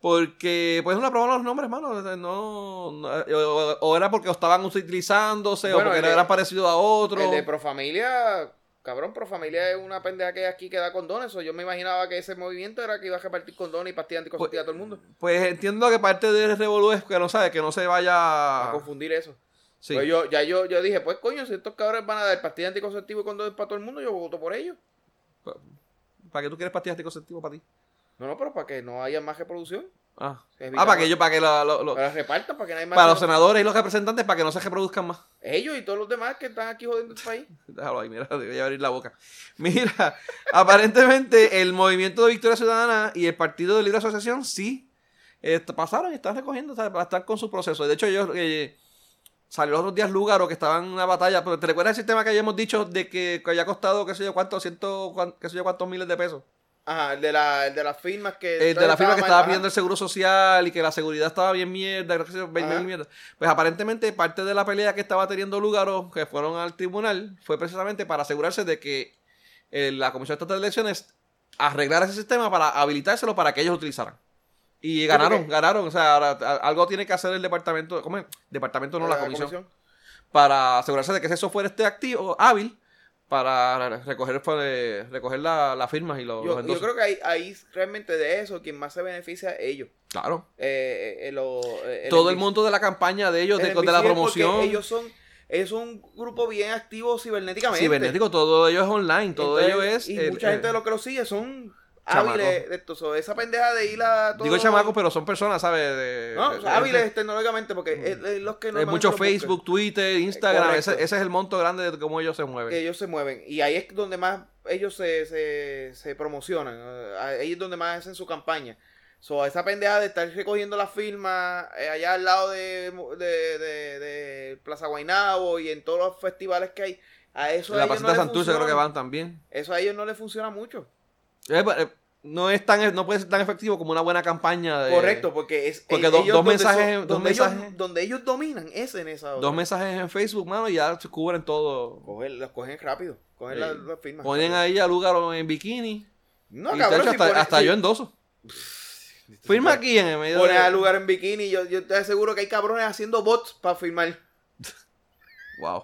Porque, pues no aprobaron los nombres, mano. No, no- o, o era porque estaban utilizándose, o porque eran parecidos a otros. El de Profamilia, cabrón, Profamilia es una pendeja que aquí que da condones. O yo me imaginaba que ese movimiento era que iba a repartir condones y pastillas anticonceptivas a todo el mundo. Pues entiendo que parte del revolú es que no sabe, que no se A vaya. confundir eso. Sí. Pues yo, ya yo, yo dije, pues coño, si estos cabrones van a dar pastillas anticonceptivas y condones para todo el mundo, yo voto por ellos. ¿Para qué tú quieres pastillas anticonceptivas para ti? No, no, pero para que no haya más reproducción. Ah, ah para que yo, para que lo- lo- Para repartan, para que no haya más. para los senadores y los representantes, para que no se reproduzcan más. Ellos y todos los demás que están aquí jodiendo el país. [LAUGHS] Déjalo ahí, mira, voy a abrir la boca. Mira, [LAUGHS] aparentemente el Movimiento de Victoria Ciudadana y el Partido de Libre Asociación sí eh, pasaron y están recogiendo, para estar con su proceso. De hecho, ellos eh, salió los otros días Lúgaro que estaban en una batalla. Pero ¿te recuerdas el sistema que habíamos dicho de que, que había costado, qué sé yo, cuánto, ciento, qué sé yo, cuántos miles de pesos? Ajá, el de, la, el de las firmas que. Eh, de la firma que estaba pidiendo el seguro social y que la seguridad estaba bien mierda, creo que sí, 20 Ajá. mil mierda. Pues aparentemente parte de la pelea que estaba teniendo Lugaro, que fueron al tribunal, fue precisamente para asegurarse de que eh, la Comisión Estatal de Elecciones arreglara ese sistema para habilitárselo para que ellos lo utilizaran. Y ganaron, ganaron. O sea, ahora, algo tiene que hacer el departamento, ¿cómo es? Departamento no, de la, comisión, para asegurarse de que ese software esté activo, hábil, para recoger, pues, recoger la- las firmas y los, los Yo, yo creo que ahí, ahí realmente de eso, quien más se beneficia es ellos. Claro. Eh, eh, lo- eh, todo el mundo de la campaña de ellos, de, el de la es promoción. Ellos son, son un grupo bien activo cibernéticamente. Cibernético, todo ello es online, todo Entonces, ello es. Y eh, mucha eh, gente de los que lo sigue son. Hábiles de esto. so, esa pendeja de ir a todo. Digo chamacos, pero son personas, ¿sabes? De- No, de- o sea, de- hábiles tecnológicamente, porque es, es los que de normalmente mucho buscan, Facebook, Twitter, Instagram. Ese, ese es el monto grande de cómo ellos se mueven. que ellos se mueven. Y ahí es donde más ellos se, se, se promocionan. eh, Ahí es donde más hacen su campaña. So, esa pendeja de estar recogiendo las firmas eh, allá al lado de, de, de- de Plaza Guaynabo y en todos los festivales que hay. A eso a la ellos no les Santurce creo que funciona. van también. Eso a ellos no les funciona mucho. Eh, eh, no es tan no puede ser tan efectivo como una buena campaña de Correcto, porque es porque ellos dos donde mensajes- son- dos donde mensajes- ellos, donde ellos dominan es en esa dos mensajes en Facebook, mano, y ya se cubren todo. Cogen, las cogen rápido. Cogen Sí. las, las firmas. Ponen ahí a lugar en bikini. No, y cabrón, si hasta, hasta si- yo endoso. Firma aquí en el medio Pones de- al lugar en bikini. Yo, yo te aseguro que hay cabrones haciendo bots para firmar. Wow.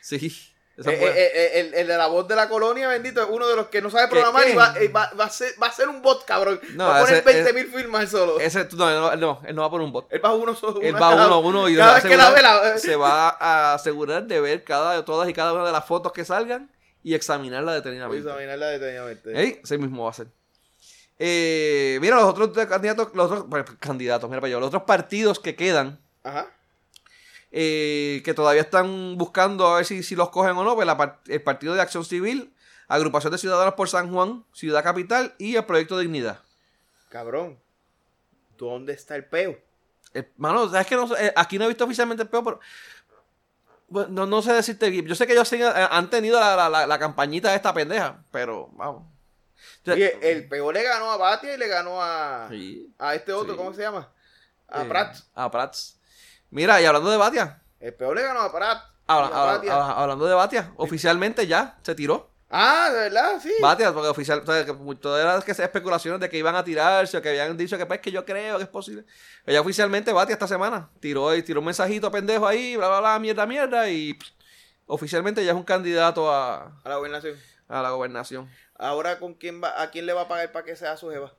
Sí. Eh, eh, eh, el, el de la voz de la colonia, bendito, es uno de los que no sabe ¿Qué- programar y va, eh, va, va a ser, va a ser un bot, cabrón. No, va a poner ese- 20 ese- mil firmas él solo. Ese, no, no, no, él no va a poner un bot. él va uno solo. Él va cada- uno uno y cada vez que la ve, asegurar- la- se va a asegurar de ver cada, todas y cada una de las fotos que salgan y examinarla detenidamente. Examinarla detenidamente. Ey, ese mismo va a ser. Eh, mira, los otros candidatos, los otros bueno, candidatos, mira para allá, los otros partidos que quedan, Ajá. Eh, que todavía están buscando a ver si, si los cogen o no, pues la el Partido de Acción Civil, Agrupación de Ciudadanos por San Juan, Ciudad Capital y el Proyecto Dignidad. Cabrón. ¿Dónde está el peo? Eh, mano, ¿sabes que no? Eh, aquí no he visto oficialmente el peo, pero. Bueno, no, no sé decirte bien. Yo sé que ellos eh, han tenido la, la, la- campañita de esta pendeja, pero vamos. Oye, el peor le ganó a Batia y le ganó a, Sí, a este otro, Sí. ¿cómo se llama? A eh, Pratt. A Prats. Mira, y hablando de Batia. El peor le ganó a habla- a habla- habla- hablando de Batia. Oficialmente ya se tiró. Ah, de verdad, sí. Batia, porque oficial, o sea, que todo era que se especulaciones de que iban a tirarse o que habían dicho que pues que yo creo que es posible. Ella oficialmente Batia esta semana tiró y tiró un mensajito pendejo ahí, bla bla bla, mierda, mierda y pff, oficialmente ya es un candidato a, A la gobernación. a la gobernación. Ahora, ¿con quién va, ¿a quién le va a pagar para que sea su jeva?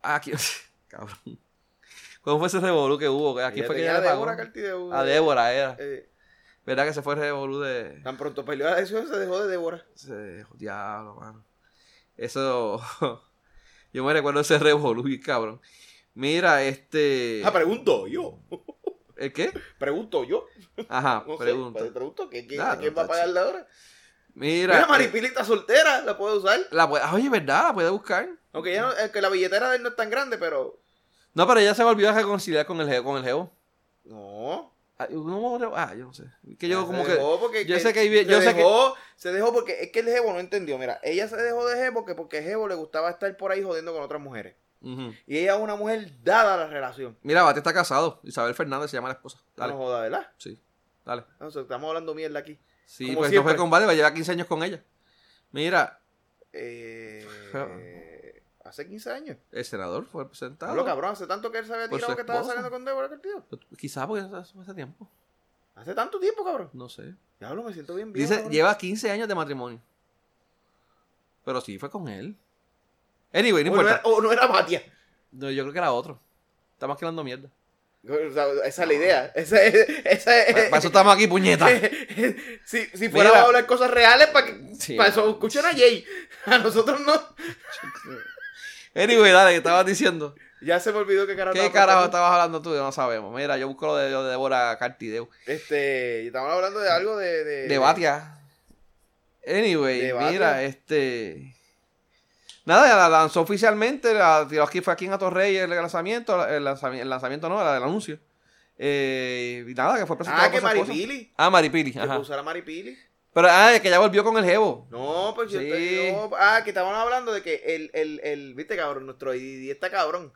Aquí, [LAUGHS] cabrón. ¿Cómo fue ese revolú que hubo? ¿A Ella fue que tenía ella le a pagó? Débora Cartideu, A de- Débora era. eh, ¿Verdad que se fue el revolú de... tan pronto peleó la elección, se dejó de Débora. Se, diablo, mano. Eso. [LAUGHS] Yo me recuerdo ese revolú, cabrón. Mira, este. Ah, pregunto yo. [LAUGHS] ¿El qué? Pregunto yo. Ajá, No pregunto. sé, pues, pregunto ¿qué, quién, ¿a va a está pagarle ahora? Mira. Mira, eh, Maripili está soltera, la puede usar. la puede- oye, ¿verdad? La puede buscar. Aunque ya no, es que la billetera de él no es tan grande, pero. No, pero ella se volvió a reconciliar con el. Con el geo. No. Ah, no, ah, yo no sé. Que yo como que. porque yo que- sé que se yo sé que- dejó, se dejó porque es que el Jebo no entendió. Mira, ella se dejó de Jebo porque, porque Jebo le gustaba estar por ahí jodiendo con otras mujeres. Y ella es una mujer dada a la relación. Mira, Bate está casado. Isabel Fernández se llama la esposa. Dale. No joda, ¿verdad? Sí. Dale. No, estamos hablando mierda aquí. Sí, Como pues no siempre. fue con Vale, va a llevar 15 años con ella. Mira, Eh, [LAUGHS] hace 15 años. el senador fue presentado. Hablo cabrón, hace tanto que él se había tirado que estaba saliendo con Débora Cartillo. Quizás porque fue hace tiempo. Hace tanto tiempo, cabrón. No sé. Diablo, me siento bien bien. Dice, cabrón. lleva 15 años de matrimonio. Pero sí, fue con él. Anyway, no o, no importa. era, o no era Batia. No, yo creo que era otro. Estamos quedando mierda. O sea, esa es la idea. Esa es. Esa es- Para eso estamos aquí, puñeta. [LAUGHS] si, si fuera a hablar cosas reales, para que Sí, para eso escuchen a Jay. A nosotros no. Anyway, dale, que estabas diciendo. Ya se me olvidó que carajo. ¿Qué estaba carajo estabas hablando tú? No sabemos. Mira, yo busco lo de, lo de Débora Cartideu. Este. Estamos hablando de algo de. De, De Batia. Anyway, De Batia. mira, este. Nada, ya la lanzó oficialmente. La tiró aquí, fue aquí en Atorrey el lanzamiento. El lanzamiento, el lanzamiento no, la del anuncio. Eh, y nada, que fue presentado Ah, que. Maripili. Ah, Maripili. Que puso a Maripili. Pero, ah, es que ya volvió con el Jevo. No, pues yo Sí. te- no, Ah, que estaban hablando de que el, el, el, viste cabrón, nuestro ID está cabrón.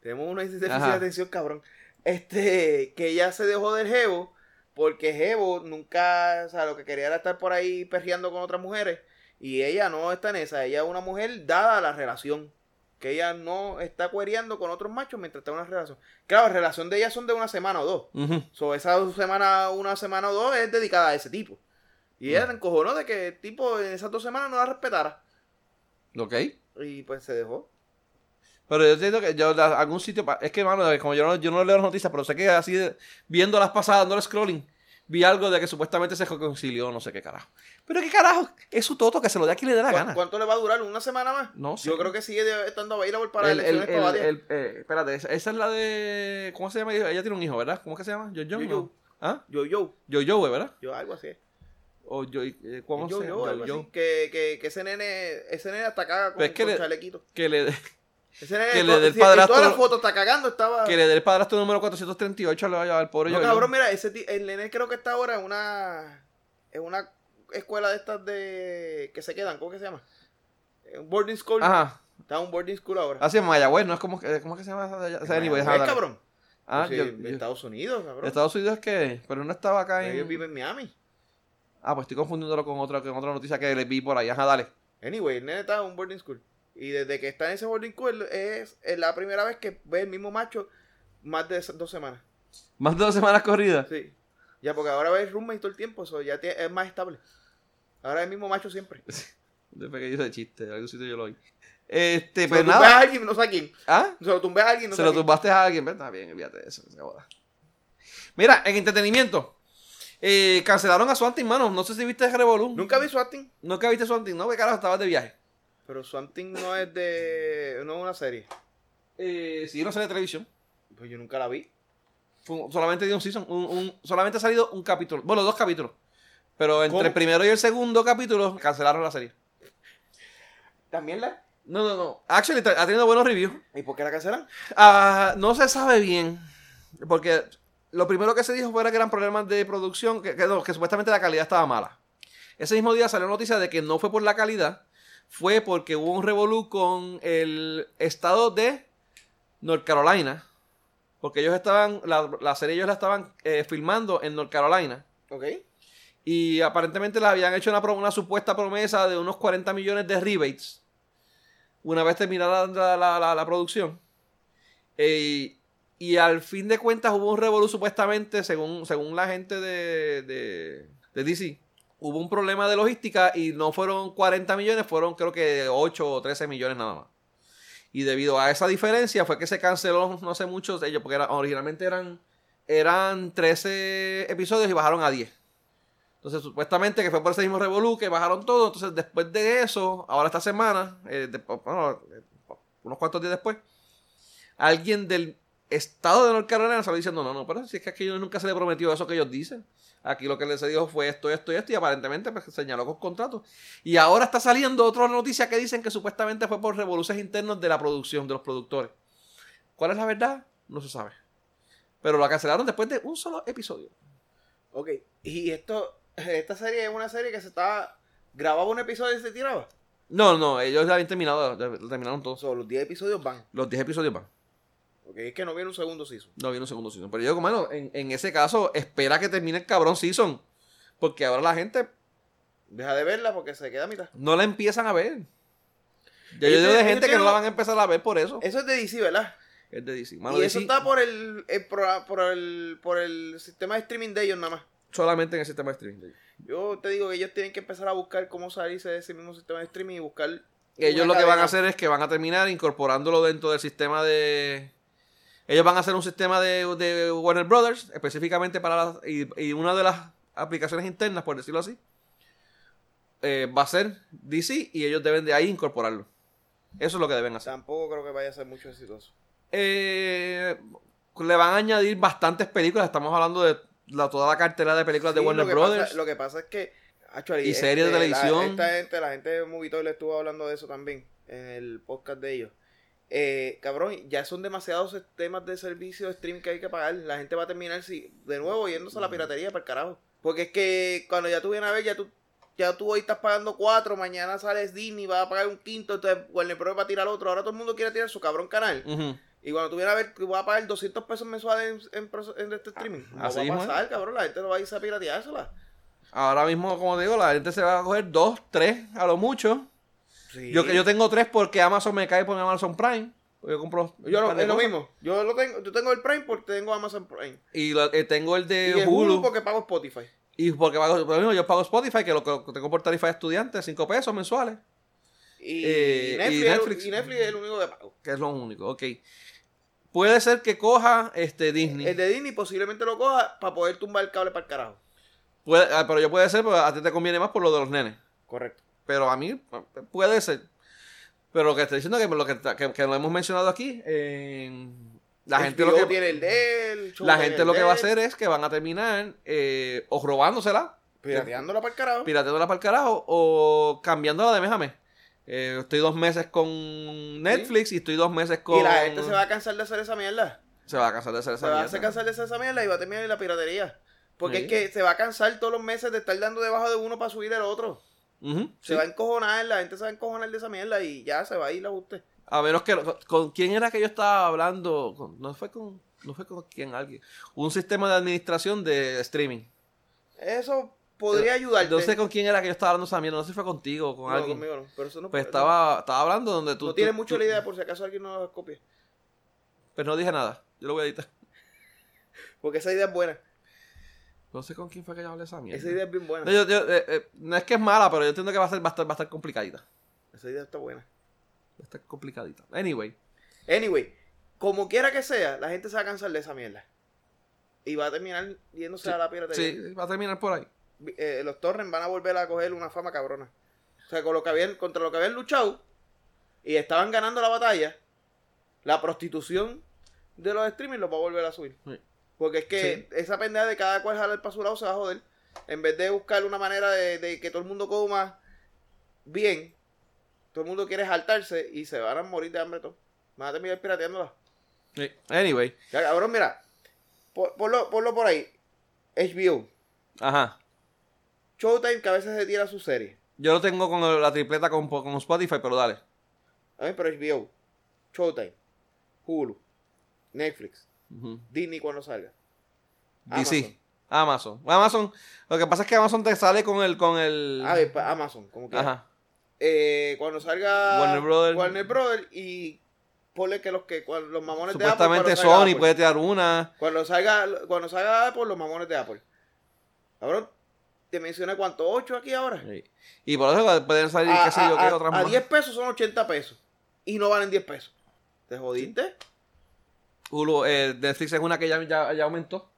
Tenemos una déficit de atención, cabrón. Este, que ella se dejó del Jevo, porque Jevo nunca, o sea, lo que quería era estar por ahí perreando con otras mujeres. Y ella no está en esa, ella es una mujer dada a la relación. Que ella no está cuereando con otros machos mientras está en una relación. Claro, la relación de ella son de una semana o dos. Ujú. So, esa semana, una semana o dos es dedicada a ese tipo. Y ella Mm. se encojonó de que el tipo en esas dos semanas no la respetara. Ok. Y pues se dejó. Pero yo entiendo que yo, la- algún sitio, es que, mano, como yo no, yo no leo las noticias, pero sé que así, viendo las pasadas, dando el scrolling, vi algo de que supuestamente se reconcilió, no sé qué carajo. Pero qué carajo, es su toto que se lo dé a quien le dé la ¿Cu- gana. ¿Cuánto le va a durar? ¿Una semana más? No sé. Yo creo que sigue estando available para El- el- elecciones el- el- eh, espérate, esa, esa es la de. ¿Cómo se llama? Ella tiene un hijo, ¿verdad? ¿Cómo es que se llama? ¿Yo-Yo? Yo-Yo. ¿Ah? Yo, yo, Yo-Yo, ¿verdad? yo, algo así. O yo, eh, ¿Cómo yo, se yo, llama? así. Que, que, que ese nene, ese nene hasta caga con, es que con le- chalequito. Que le, Ese nene, que le dé el si- padrastro- todas las fotos está cagando, estaba... que le dé el padrastro número 438 le va a llevar al pobre No, cabrón, mira, ese ti- el nene creo que está ahora en una en una escuela de estas de que se quedan, ¿cómo que se llama? Un boarding school. Ajá. Está en un boarding school ahora. Así en Mayagüez, ¿no? Es como, que- ¿Cómo es que se llama esa? O. Ah, Sí, yo- yo- Estados Unidos, cabrón. Estados Unidos es que, pero no estaba acá en. Ellos viven en Miami. Ah, pues estoy confundiéndolo con otra, con otra noticia que le vi por ahí. Ajá, dale. Anyway, el nene está en un boarding school. Y desde que está en ese boarding school es, es la primera vez que ve el mismo macho más de dos semanas. Más de dos semanas corridas. Sí. Ya, porque ahora ve el roommate todo el tiempo, eso ya es más estable. Ahora es el mismo macho siempre. [LAUGHS] Después que yo ese chiste, algún sitio yo lo oí. Este, Se pues lo tumbé a nada. alguien, no sé a quién. ¿Ah? Se lo tumbé a alguien, no Se sé lo a quién. tumbaste a alguien, ¿verdad? Bien, olvídate de eso. se joda. Mira, en entretenimiento. Eh, cancelaron a Swantin, mano. No sé si viste Revolú. Nunca vi Swatting. Nunca viste Swantin, ¿no? ¿Qué carajo estabas de viaje? Pero Swatting no es de. no es una serie. Eh, sí, no sé de televisión. Pues yo nunca la vi. Fue solamente dio un season. Un, un- solamente ha salido un capítulo. Bueno, dos capítulos. Pero entre ¿Cómo? el primero y el segundo capítulo cancelaron la serie. ¿También la? No, no, no. Actually, ha tenido buenos reviews. ¿Y por qué la cancelan? Ah, no se sabe bien. Porque lo primero que se dijo fue que eran problemas de producción, que, que no, que supuestamente la calidad estaba mala. Ese mismo día salió noticia de que no fue por la calidad, fue porque hubo un revolú con el estado de North Carolina. Porque ellos estaban, la, la serie ellos la estaban eh, filmando en North Carolina. Ok. Y aparentemente les habían hecho una, una supuesta promesa de unos 40 millones de rebates. Una vez terminada la, la- la- la producción. Eh, y al fin de cuentas hubo un revolú supuestamente, según, según la gente de, de, de DC. Hubo un problema de logística y no fueron 40 millones, fueron creo que 8 o 13 millones nada más. Y debido a esa diferencia fue que se canceló no sé muchos de ellos, porque era- originalmente eran, eran 13 episodios y bajaron a 10. Entonces, supuestamente que fue por ese mismo revolú que bajaron todo. Entonces, después de eso, ahora esta semana, eh, eh, unos cuantos días después, alguien del estado de North Carolina salió diciendo, no, no, pero si es que aquí nunca se le prometió eso que ellos dicen. Aquí lo que les dijo fue esto, esto y esto, y aparentemente pues, señaló con contratos. Y ahora está saliendo otra noticia que dicen que supuestamente fue por revoluciones internos de la producción, de los productores. ¿Cuál es la verdad? No se sabe. Pero la cancelaron después de un solo episodio. Ok. Y esto, esta serie es una serie que se estaba. Grababa un episodio y se tiraba. No, no, ellos ya habían terminado, ya terminaron todos. So, los 10 episodios van. Los 10 episodios van. Ok, es que no viene un segundo season. No viene un segundo season. Pero yo digo, mano, en, en ese caso, espera que termine el cabrón season. Porque ahora la gente Deja de verla porque se queda a mitad. no la empiezan a ver. Ya Yo digo de gente que no la van a empezar a ver por eso. Eso es de DC, ¿verdad? Es de DC. Mano, y DC eso está por el, el por el por el sistema de streaming de ellos nada más. solamente en el sistema de streaming. de ellos. Yo te digo que ellos tienen que empezar a buscar cómo salirse de ese mismo sistema de streaming y buscar. Ellos lo que van a hacer es que van a terminar incorporándolo dentro del sistema de... Ellos van a hacer un sistema de, de Warner Brothers, específicamente para las... Y, y una de las aplicaciones internas, por decirlo así, eh, va a ser DC y ellos deben de ahí incorporarlo. Eso es lo que deben hacer. Tampoco creo que vaya a ser mucho exitoso. Eh, le van a añadir bastantes películas. Estamos hablando de la- toda la cartera de películas de Warner lo Brothers. Pasa, lo que pasa es que. actually, Y series de la- televisión. esta gente, la gente de Movitoy le estuvo hablando de eso también en el podcast de ellos. Eh, cabrón, ya son demasiados sistemas de servicio de streaming que hay que pagar. La gente va a terminar si, de nuevo yéndose a la piratería para el carajo. Porque es que cuando ya tú vienes a ver, ya tú, ya tú hoy estás pagando cuatro, mañana sales Disney, vas a pagar un quinto, entonces Warner Bros. va a tirar otro. Ahora todo el mundo quiere tirar su cabrón canal. Y cuando tú vienes a ver, tú vas a pagar 200 pesos mensuales en, en, este streaming. No Así va a es. pasar, cabrón. La gente no va a irse a pirateársela. Ahora mismo, como digo, la gente se va a coger dos, tres, a lo mucho. Yo, yo tengo tres porque Amazon me cae por Amazon Prime. Yo compro. Yo es lo mismo. Yo lo tengo, yo tengo el Prime porque tengo Amazon Prime. Y lo- eh, tengo el de y el Hulu. Hulu porque pago Spotify. Y porque pago, por lo mismo, yo pago Spotify, que lo que tengo por tarifa de estudiante, 5 pesos mensuales. Y, Eh, Netflix, y Netflix es el único que pago. Que es lo único. Ok. Puede ser que coja este Disney. El de Disney posiblemente lo coja para poder tumbar el cable para el carajo. Puede- ah, pero yo puede ser, porque a ti te conviene más por lo de los nenes. Correcto. Pero a mí puede ser. Pero lo que estoy diciendo es que lo que, que, que lo hemos mencionado aquí, eh, la gente lo que, tiene el de él, la gente el lo que va a hacer es que van a terminar eh, o robándosela, Pirateándola para el carajo. pirateándola para el carajo, o cambiándola de mes a mes. Eh, estoy dos meses con Netflix y estoy dos meses con... Y la gente se va a cansar de hacer esa mierda. se va a cansar de hacer esa Se va a mierda. hacer cansar de hacer esa mierda y va a terminar en la piratería. Porque Sí. es que se va a cansar todos los meses de estar dando debajo de uno para subir el otro. Se sí. va a encojonar, la gente se va a encojonar de esa mierda y ya se va a ir a usted. A menos que... ¿Con, con quién era que yo estaba hablando? Con- no fue con... No fue con quién, alguien. Un sistema de administración de streaming. Eso podría ayudarte. No sé con quién era que yo estaba hablando esa mierda, no sé si fue contigo o con No, alguien. conmigo no, pero eso no Pues no- estaba, estaba hablando donde tú. No tú- tiene tú- mucho la idea por si acaso alguien no la copia. Pues no dije nada. Yo lo voy a editar. Porque esa idea es buena. No sé con quién fue que yo hablé esa mierda. Esa idea es bien buena. No, yo- yo, eh, eh, no es que es mala, pero yo entiendo que va a, ser, va, a estar, va a estar complicadita. Esa idea está buena. Va a estar complicadita. Anyway. Anyway, como quiera que sea, la gente se va a cansar de esa mierda. Y va a terminar yéndose Sí, a la piratería. Sí, va a terminar por ahí. Eh, los torrents van a volver a coger una fama cabrona. O sea, con lo que habían, contra lo que habían luchado y estaban ganando la batalla, la prostitución de los streamers los va a volver a subir. Sí. Porque es que esa pendeja de cada cual jalar para su lado se va a joder. En vez de buscar una manera de, de que todo el mundo coma bien, todo el mundo quiere saltarse y se van a morir de hambre todos. Van a terminar pirateándola. Sí. Anyway. Ya, cabrón, mira. Por- Ponlo, ponlo por ahí. HBO. Ajá. Showtime que a veces se tira su serie. Yo lo tengo con la tripleta con, con Spotify, pero dale. A mí, pero HBO, Showtime, Hulu, Netflix, Disney cuando salga. DC. Amazon. Amazon. Lo que pasa es que Amazon te sale con el. Con el... A ver, pa- Amazon, como que. Ajá. Eh, cuando salga Warner Brother. Warner Brother y ponle que los que los mamones Supuestamente de Apple. salga Sony Apple. puede tirar una. Cuando salga, cuando salga Apple, los mamones de Apple. Cabrón, te mencioné cuánto, 8 aquí ahora. Sí. Y por eso pueden salir, A, qué sé yo, a- qué a- otras a más. 10 pesos son 80 pesos. Y no valen 10 pesos. ¿Te jodiste? Hulu, eh, Netflix es una que ya, ya, ya aumentó.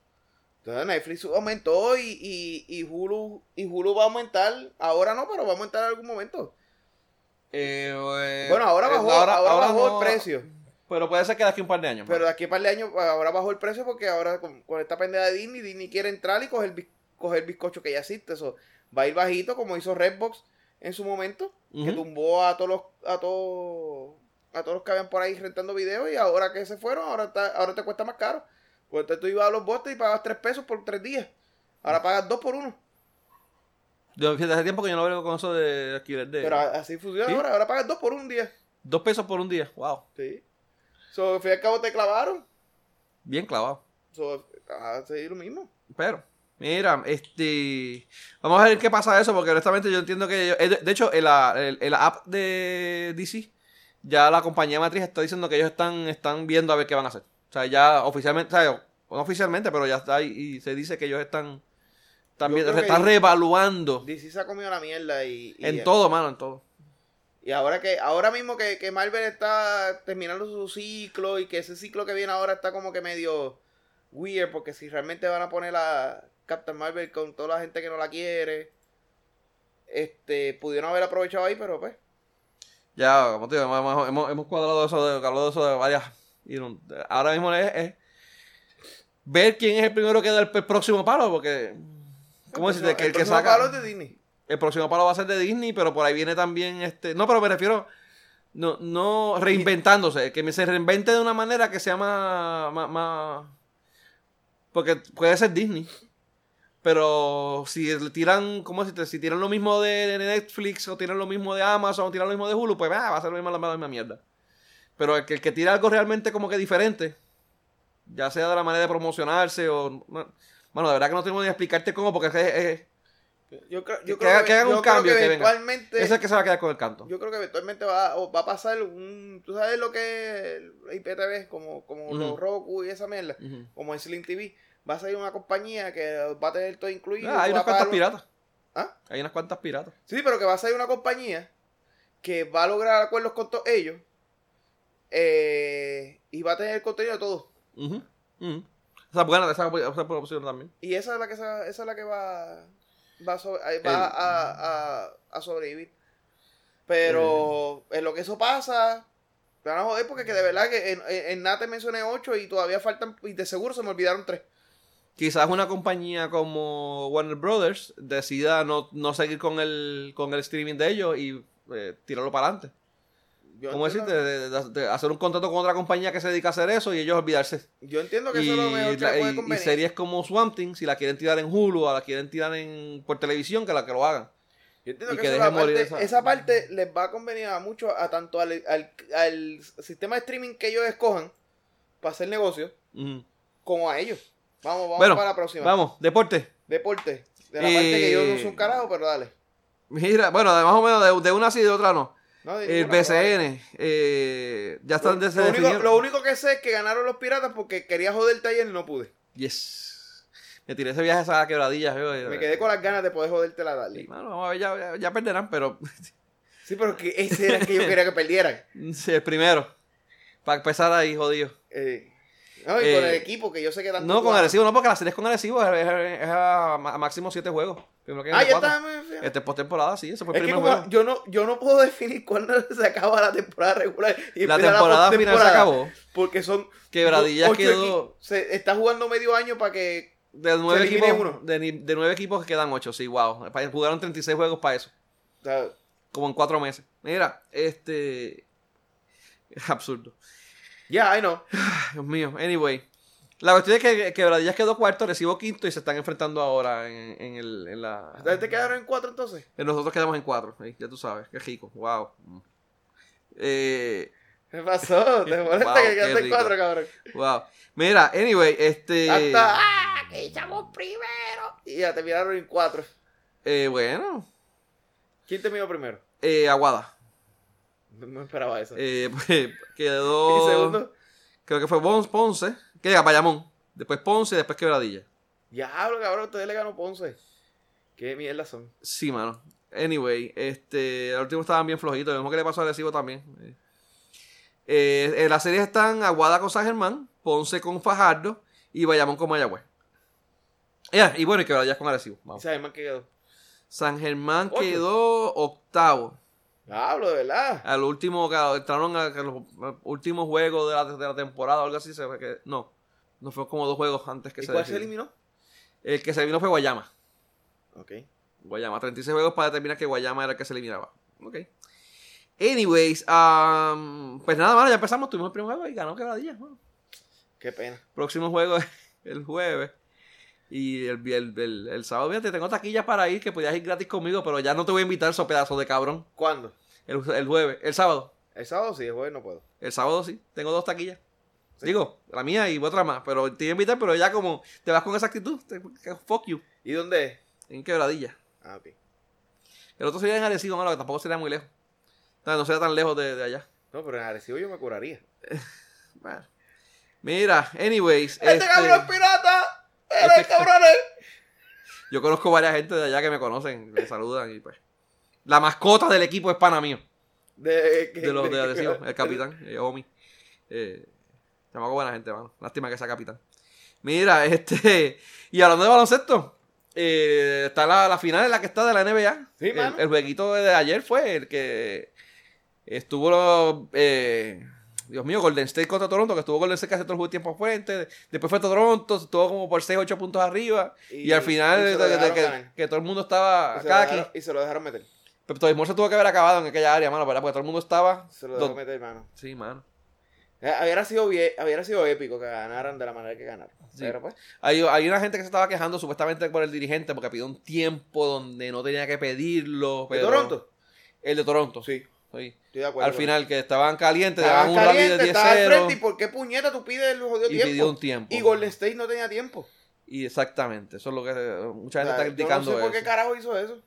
Entonces Netflix aumentó y, y, y, Hulu, y Hulu va a aumentar. Ahora no, pero va a aumentar en algún momento. Eh, eh, Bueno, ahora eh, bajó, ahora, bajó no- el precio. Pero puede ser que de aquí a un par de años. Pero de aquí a un par de años, ahora bajó el precio porque ahora con, con esta pendeja de Disney, Disney quiere entrar y coger, coger bizcocho que ya existe. Eso va a ir bajito como hizo Redbox en su momento, que tumbó a todos los, a todos, a todos los que habían por ahí rentando videos y ahora que se fueron, ahora está, ahora te cuesta más caro. Porque antes tú ibas a los botes y pagabas 3 pesos por 3 días. Ahora pagas 2 por 1. Yo, fíjate, hace tiempo que yo no veo con eso de alquiler de. Pero así funciona ¿Sí? ahora. Ahora pagas 2 por un día. Dos pesos por un día. Wow. Sí. So, al cabo te clavaron. Bien clavado. So, a seguir lo mismo. Pero, mira, este. Vamos a ver qué pasa eso, porque honestamente yo entiendo que. eh, De hecho, en la, el, el app de DC, ya la compañía matriz está diciendo que ellos están, están viendo a ver qué van a hacer. O sea, ya oficialmente, o sea, no oficialmente, pero ya está ahí y se dice que ellos están. Creo se están reevaluando. DC se ha comido la mierda y, y, En todo, mano, en todo. y ahora que ahora mismo que, que Marvel está terminando su ciclo y que ese ciclo que viene ahora está como que medio weird porque si realmente van a poner a Captain Marvel con toda la gente que no la quiere este pudieron haber aprovechado ahí pero pues Ya, como te digo, hemos, hemos, hemos cuadrado eso de, hablado de eso de varias. y ahora mismo es, es ver quién es el primero que da el, el próximo palo, porque. ¿Cómo el decirte? Que el que próximo saca. palo es de Disney El próximo palo va a ser de Disney, pero por ahí viene también este. No, pero me refiero. No, no reinventándose, que se reinvente de una manera que sea más, más, más- Porque puede ser Disney. Pero si le tiran, ¿cómo si, si tiran lo mismo de Netflix o tiran lo mismo de Amazon o tiran lo mismo de Hulu, pues ah, va a ser lo mismo, la misma mierda. Pero el que, el que tira algo realmente como que diferente, ya sea de la manera de promocionarse o... no- Bueno, de verdad que no tengo ni explicarte cómo, porque es, es- yo creo, yo Que creo que hagan un cambio, que eventualmente es el que se va a quedar con el canto. Yo creo que eventualmente va, o va a pasar un... ¿Tú sabes lo que es IPTV? Como, como los Roku y esa mierda. Ujú. Como el Slim TV. Va a salir una compañía que va a tener todo incluido. Ah, hay unas cuantas piratas. ¿Ah? Hay unas cuantas piratas. Sí, pero que va a salir una compañía que va a lograr acuerdos con todos ellos. eh, y va a tener el contenido de todo. Ujú. Esa es buena, esa, esa es buena opción también. Y esa es la que, esa es la que va, va, a, sobre- va El- a, a- a sobrevivir. Pero en lo que eso pasa, me van a joder porque que de verdad que en, en, en Nate mencioné 8 y todavía faltan, y de seguro se me olvidaron 3. Quizás una compañía como Warner Brothers decida no, no seguir con el, con el streaming de ellos y eh, tirarlo para adelante. Yo, ¿Cómo decirte? De, de- de hacer un contrato con otra compañía que se dedica a hacer eso y ellos olvidarse. yo entiendo que Y, eso es lo mejor que la- le puede y- series como Swamp Thing, si la quieren tirar en Hulu o la quieren tirar en, por televisión, que la que lo hagan. Yo entiendo y que, que eso parte- esa... esa- parte les va a convenir a mucho a tanto al, al, al sistema de streaming que ellos escojan para hacer negocio, como a ellos. Vamos, vamos Bueno, para la próxima. Vamos, deporte. Deporte. De la Eh, parte que yo no soy un carajo, pero dale. Mira, bueno, más o menos de, de una sí y de otra no. No, de El. BCN, eh, ya están Lo, lo único, lo único que sé es que ganaron los piratas porque quería joderte ayer y no pude. Yes. Me tiré ese viaje a esa quebradilla. yo, Me quedé con las ganas de poder joderte la Sí, darle. mano, vamos a ver, ya, ya, ya perderán, pero [LAUGHS] Sí, pero que ese era el que yo quería que perdieran. sí, el primero. Para empezar ahí, jodido. Eh, no, y con Eh, el equipo que yo sé que tanto. No, con agresivo, no, porque la serie es con agresivo, es, es- es a, a máximo siete juegos. Primero que Ah, ya está. Este es postemporada, sí, ese fue el Es primer juego. yo no, yo no puedo definir cuándo [LAUGHS] se acaba la temporada regular. Y La temporada final se acabó. Porque son. Quebradillas quedó-. Se está jugando medio año para que. De nueve, equipos, uno. de, nueve equipos quedan ocho, sí, wow. Jugaron 36 juegos para eso. o sea, Como en cuatro meses. Mira, este. Es [LAUGHS] absurdo. Ya, I know. [SIGHS] Dios mío. Anyway. La cuestión es que Quebradillas quedó cuarto, recibo quinto y se están enfrentando ahora en, en, el, en la... ¿Ustedes te quedaron en cuatro entonces? Nosotros quedamos en cuatro, ya tú sabes, qué rico, wow. Eh, ¿Qué pasó? ¿Te [LAUGHS] molesta Wow, que quedaste en cuatro, cabrón? wow. Mira, anyway, este... Hasta, ¡ah! Que echamos primero. Y ya terminaron en cuatro. eh, bueno, ¿Quién terminó primero? eh, Aguada. No, no esperaba eso. Eh, [LAUGHS] pues, quedó... ¿Y segundo? Creo que fue Pon- Ponce, que llega Bayamón. Después Ponce y después Quebradilla. Diablo, cabrón, ustedes le ganó Ponce. ¿Qué mierda son? Sí, mano. Anyway, este, el último estaban bien flojitos. Lo mismo que le pasó a Recibo también. Eh, eh, en las series están Aguada con San Germán, Ponce con Fajardo y Bayamón con Mayagüez. Ya, y bueno, y Quebradillas con Arecibo. ¿Y Vamos. más que quedó? San Germán Ocho. quedó octavo. Diablo, de verdad. Al último, entraron a, a los últimos juegos de la, de la temporada o algo así. Se fue que, no, no fue como dos juegos antes que ¿Y se cuál se eliminó? El que se eliminó fue Guayama. Ok. Guayama, 36 juegos para determinar que Guayama era el que se eliminaba. Ok. Anyways, um, pues nada más, ya empezamos. Tuvimos el primer juego y ganó Quebradilla. Bueno, Qué pena. próximo juego es el jueves. Y el, el, el, el sábado, fíjate, tengo taquillas para ir que podías ir gratis conmigo, pero ya no te voy a invitar esos pedazos de cabrón. ¿Cuándo? El, el jueves, el sábado. El sábado sí, el jueves no puedo. El sábado sí, tengo dos taquillas. Digo, la mía y otra más, pero te iba a invitar, pero ya como te vas con esa actitud, te- fuck you, ¿Y dónde es? en Quebradilla. Ah, ok. El otro sería en Arecibo, malo, que tampoco sería muy lejos. No, no sería tan lejos de, de allá. No, pero en Arecibo yo me curaría. [LAUGHS] Bueno. Mira, anyways. ¡Este, este, cabrón es pirata! ¡Eres este- cabrones! [LAUGHS] yo conozco varias gente de allá que me conocen, me saludan y pues. La mascota del equipo es pana mío. De, De los de Arecibo, el capitán, eh, Omi. Eh, chamaco buena gente, mano. Lástima que sea capitán. Mira, [LAUGHS] este. Y hablando de baloncesto, eh, está la, la final en la que está de la NBA. Sí, el, mano. el jueguito de ayer fue el que estuvo. eh, Dios mío, Golden State contra Toronto, que estuvo Golden State casi todo el tiempo fuerte. Después fue Toronto, estuvo como por 6, 8 puntos arriba. Y, Y- al final, de- que, todo el mundo estaba. Y se, lo dejaron, y se lo dejaron meter. Pero todo el mundo se tuvo que haber acabado en aquella área, mano, ¿verdad? Porque todo el mundo estaba. Se lo dejó meter, mano. Sí, mano. Eh, Hubiera sido, bien, hubiera sido épico que ganaran de la manera que ganaron. Sí. Pero pues, Hay, hay una gente que se estaba quejando supuestamente por el dirigente porque pidió un tiempo donde no tenía que pedirlo. ¿de pero- Toronto? El de Toronto. Sí, Sí. estoy de acuerdo. Al final, que estaban calientes, Estaban un rally de calientes, estaba al 10-0 frente. ¿Y por qué puñeta tú pides el jodido y tiempo? pidió un tiempo. Y Golden State no tenía tiempo. Y exactamente, eso es lo que eh, mucha O gente sea, está criticando. Yo no sé por qué carajo hizo eso.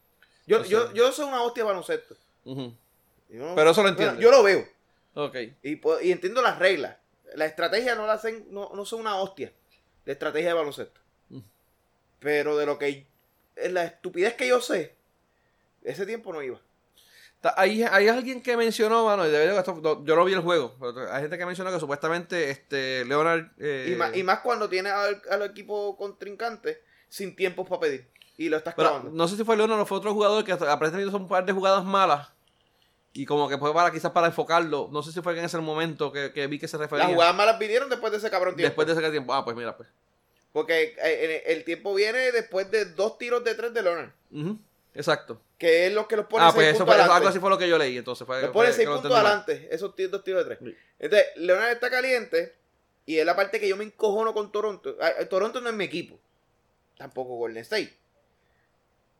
Yo, yo, yo soy una hostia de baloncesto. No- Pero eso lo entiendo. yo lo veo. Ok. Y, puedo- y entiendo las reglas. La estrategia no la hacen, no, no son una hostia de estrategia de baloncesto. Mm. Pero de lo que es la estupidez que yo sé, ese tiempo no iba. Hay, hay alguien que mencionó, mano, yo no vi el juego, pero hay gente que mencionó que supuestamente este Leonard... eh, Y, más, y más cuando tienes al, al equipo contrincante sin tiempos para pedir. Y lo estás Pero clavando. no sé si fue Leonard o fue otro jugador que aparentemente hizo un par de jugadas malas. Y como que fue para quizás para enfocarlo. No sé si fue en ese momento que, que vi que se refería. Las jugadas malas vinieron después de ese cabrón tiempo. Después de ese tiempo. Ah, pues mira, pues. Porque eh, el, tiempo viene después de dos tiros de tres de Leonard. Exacto. Que es lo que los pone Ah, seis pues eso fue, adelante. algo así fue lo que yo leí. Entonces fue. Fue pone que 6 lo puntos mal. adelante, esos dos tiros de tres. Sí. Entonces, Leonard está caliente y es la parte que yo me encojono con Toronto. Ah, eh, Toronto no es mi equipo. Tampoco Golden State.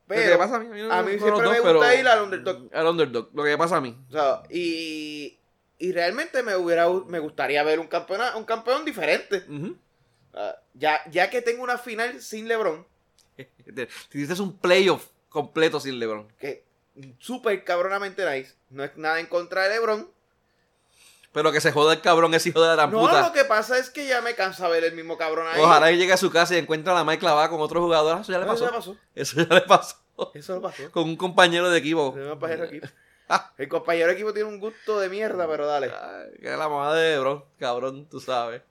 Lo que Pero, pasa a mí, a mí, no- a mí no siempre me gusta ir al underdog. Al underdog. Lo que pasa a mí. o sea, y, y realmente me hubiera me gustaría ver un campeón, un campeón diferente. Ya, ya que tengo una final sin LeBron, Te- te hiciste un playoff completo sin LeBron. que súper cabronamente nice. No es nada en contra de LeBron. Pero que se joda el cabrón, ese hijo de la gran No, puta. lo que pasa es que ya me cansa ver el mismo cabrón ahí. Ojalá que llegue a su casa y encuentre a la Mike clavada con otro jugador. Ah, Eso ya le Eso pasó. ya pasó. Eso ya le pasó. Eso lo pasó. Con un compañero de equipo. El compañero de equipo. El compañero de equipo tiene un gusto de mierda, pero dale. Ay, que es la mamá de Lebron, cabrón, tú sabes.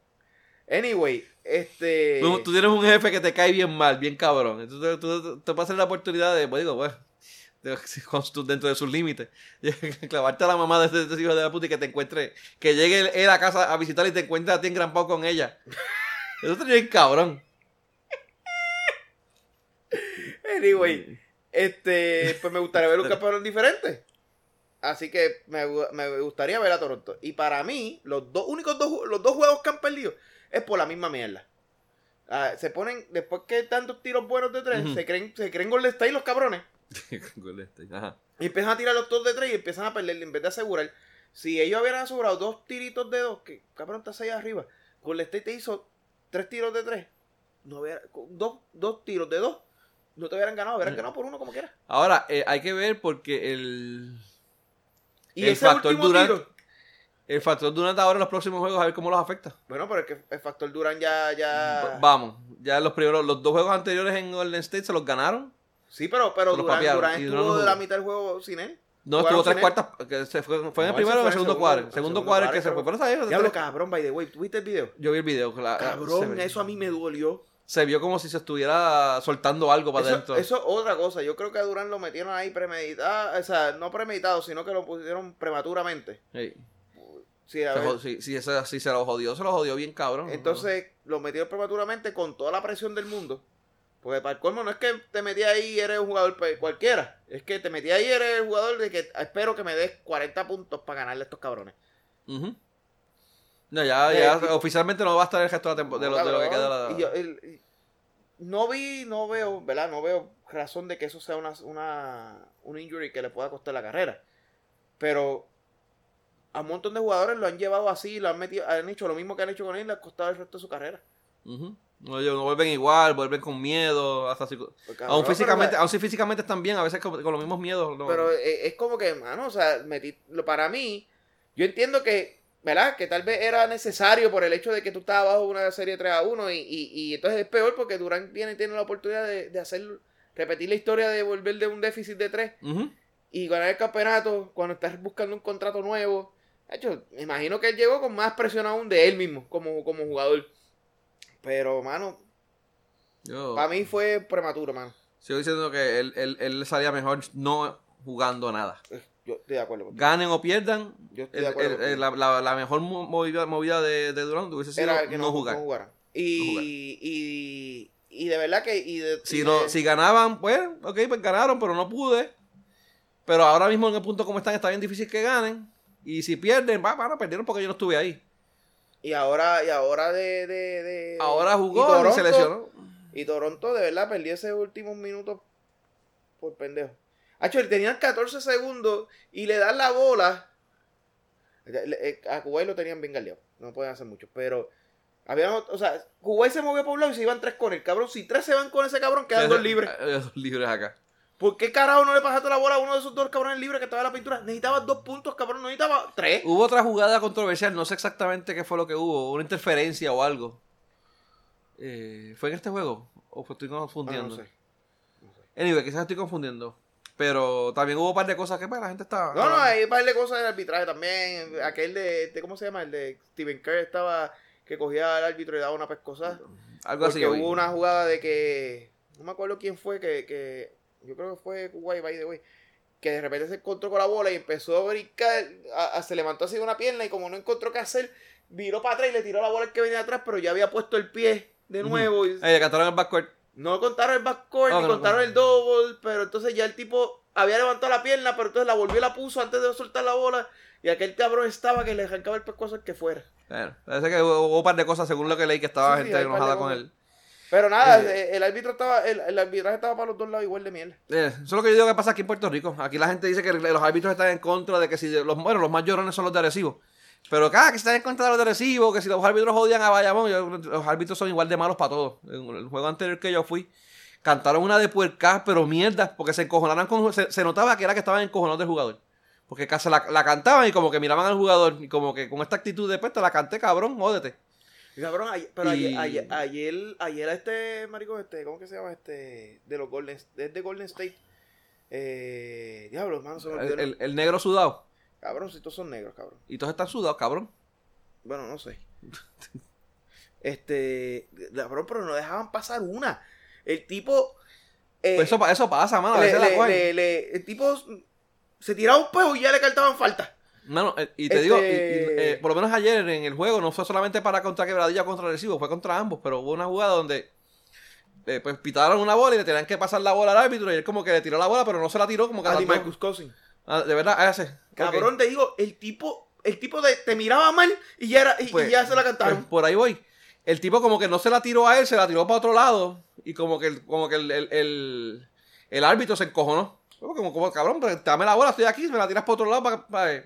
Anyway, este. Tú, tú tienes un jefe que te cae bien mal, bien cabrón. Entonces tú, tú- te pasas la oportunidad de, pues digo, pues, [LAUGHS] dentro de sus límites, [LAUGHS] clavarte a la mamá de ese, de hijo de la puta y que te encuentre, que llegue él, a casa a visitar y te encuentre a ti engrampado con ella. [LAUGHS] Eso te bien cabrón. Anyway, este. Pues me gustaría ver un campeón diferente. Así que me, me gustaría ver a Toronto. Y para mí, los dos únicos dos, los dos juegos que han perdido es por la misma mierda. Ah, se ponen, después que tantos tiros buenos de tres, se creen, se creen Golden State los cabrones. [LAUGHS] Ajá. Y empiezan a tirar los dos de tres y empiezan a perder en vez de asegurar. Si ellos hubieran asegurado dos tiritos de dos, que cabrón está ahí arriba, Golden State te hizo tres tiros de tres, no hubiera, dos, dos tiros de dos, no te hubieran ganado, hubieran ganado por uno como quiera. Ahora, eh, hay que ver porque el, Y El ese factor Durant- tiro, el factor Durant ahora en los próximos juegos, a ver cómo los afecta. bueno, pero es que el factor Durán ya, ya. Va- Vamos, ya los primeros, los dos juegos anteriores en Golden State se los ganaron. Sí, pero, pero Durán, Durán estuvo no de la mitad del juego sin él. No, estuvo tres cuartas, que se fue, fue en el primero o en el segundo cuadro. segundo- cuadro que se fue. Pero esa- Diablo, cabrón, by the way, ¿tuviste el video? Yo vi el video. la- Cabrón, eso a mí me dolió. se vio como si se estuviera soltando algo para adentro. eso es otra cosa. Yo creo que a Durán lo metieron ahí premeditado. O sea, no premeditado, sino que lo pusieron prematuramente. Sí. Sí, a ver. si se lo jodió, se lo jodió bien cabrón. Entonces, lo metieron prematuramente con toda la presión del mundo. Porque para el colmo no es que te metí ahí y eres un jugador cualquiera. Es que te metí ahí y eres el jugador de que espero que me des 40 puntos para ganarle a estos cabrones. No, ya, Eh, ya oficialmente no va a estar el resto de, la tempo- de lo, de lo que queda. la- Y yo, el- y- no vi, no veo, ¿verdad? No veo razón de que eso sea una, una, un injury que le pueda costar la carrera. Pero a un montón de jugadores lo han llevado así, lo han metido, han hecho lo mismo que han hecho con él, le ha costado el resto de su carrera. Ujú. No, ellos no vuelven igual, vuelven con miedo, hasta si- Pues, aún físicamente, aún si físicamente están bien, a veces con, con los mismos miedos. no- pero es, es como que, mano, o sea, metí, lo, para mí, yo entiendo que, ¿verdad? Que tal vez era necesario por el hecho de que tú estabas bajo una serie 3 a 1 y, y, y entonces es peor porque Durán viene y tiene la oportunidad de, de hacer, repetir la historia de volver de un déficit de 3 Ujú. y ganar el campeonato cuando estás buscando un contrato nuevo. De hecho, me imagino que él llegó con más presión aún de él mismo como, como jugador. Pero, mano, Yo para mí fue prematuro, mano. sigo diciendo que él, él, él salía mejor no jugando nada. Eh, Yo estoy de acuerdo contigo. Ganen o pierdan, Yo estoy de acuerdo el- contigo. el- la, la- la mejor mo- movida, movida de, de Durant hubiese sido Era que no, no, jugar. no. Y, No jugar. y, y de verdad que... Y de, Si, y no, de- si ganaban, pues, ok, pues ganaron, pero no pude. Pero ahora mismo en el punto como están, está bien difícil que ganen. Y si pierden, va, van a perdieron porque yo no estuve ahí. Y ahora, y ahora de... de, de- Ahora y jugó y, Toronto- se lesionó. Y Toronto de verdad perdió esos últimos minutos por pendejo. Hacho, tenían 14 segundos y le dan la bola. Eh, A Kuwait lo tenían bien galeado. No pueden hacer mucho. Pero, habían, ot- o sea, Kuwait se movió por un lado y se iban tres con el cabrón. Si tres se van con ese cabrón, quedan dos libres. Dos libres acá. ¿Por qué carajo no le pasaste la bola a uno de esos dos cabrones libres que estaba en la pintura? Necesitabas dos puntos, cabrón. No necesitabas tres. Hubo otra jugada controversial, no sé exactamente qué fue lo que hubo, una interferencia o algo. Eh, ¿Fue en este juego? ¿O estoy Ah, no confundiendo? sé. Anyway, quizás estoy confundiendo. Pero también hubo un par de cosas que pues, la gente estaba. No, no, hay un par de cosas del arbitraje también. Aquel de, de- ¿cómo se llama? El de Steven Kerr estaba que cogía al árbitro y daba una pescosa. Algo así. Porque oí. hubo una jugada de que. No me acuerdo quién fue, que. que yo creo que fue Kuwait, by the way. Que de repente se encontró con la bola y empezó a brincar. a- a- se levantó así de una pierna y como no encontró qué hacer, viró para atrás y le tiró la bola al que venía atrás, pero ya había puesto el pie de nuevo. y Eh, le cantaron el backcourt. no contaron el backcourt Ah, ni no, contaron no. el double, pero entonces ya el tipo había levantado la pierna, pero entonces la volvió y la puso antes de soltar la bola. Y aquel cabrón estaba que le arrancaba el pescozo al que fuera. Bueno, parece que hubo, hubo un par de cosas según lo que leí que estaba Sí, sí, gente de enojada con él. Pero nada, Eh. eh, el árbitro estaba, el, el arbitraje estaba para los dos lados igual de mierda. Eh, eso es lo que yo digo que pasa aquí en Puerto Rico. Aquí la gente dice que los árbitros están en contra de que si los, bueno, los más llorones son los de Arecibo. Pero cada que están en contra de los de Arecibo, que si los árbitros odian a Bayamón, yo- los árbitros son igual de malos para todos. En el juego anterior que yo fui, cantaron una de puercas, pero mierda, porque se encojonaron con. Se, se notaba que era que estaban encojonados del jugador. Porque casi la, la cantaban y como que miraban al jugador y como que con esta actitud de pues te la canté, cabrón, jódete. Cabrón, ayer- pero Y- ayer, ayer, ayer, ayer a este marico, este, ¿cómo que se llama? Este, de los Golden, es de Golden State. Eh, diablo, hermano, se me. El, el- el negro sudado. Cabrón, si todos son negros, cabrón. Y todos están sudados, cabrón. Bueno, no sé. [LAUGHS] Este, cabrón, pero no dejaban pasar una. El tipo. eh, Pues eso, pa- eso pasa, mano. A veces la le- el tipo se tiraba un peo y ya le cartaban falta. Mano, eh, y te Este- digo, y- y, eh, por lo menos ayer en el juego no fue solamente para contra Quebradilla o contra Recibo, fue contra ambos, pero hubo una jugada donde eh, pues pitaron una bola y le tenían que pasar la bola al árbitro y él como que le tiró la bola, pero no se la tiró como que A Marcus. Ah, de verdad, a ese. Cabrón, te digo, el tipo, el tipo de, te miraba mal y ya, era, y, y Pues, ya se la Pues, cantaron. por ahí voy. el tipo como que no se la tiró a él, se la tiró para otro lado. Y como que, el- como que el, el, el, el árbitro se encojonó. Como, como, como, cabrón, pero dame la bola, estoy aquí, me la tiras para otro lado. Para, para-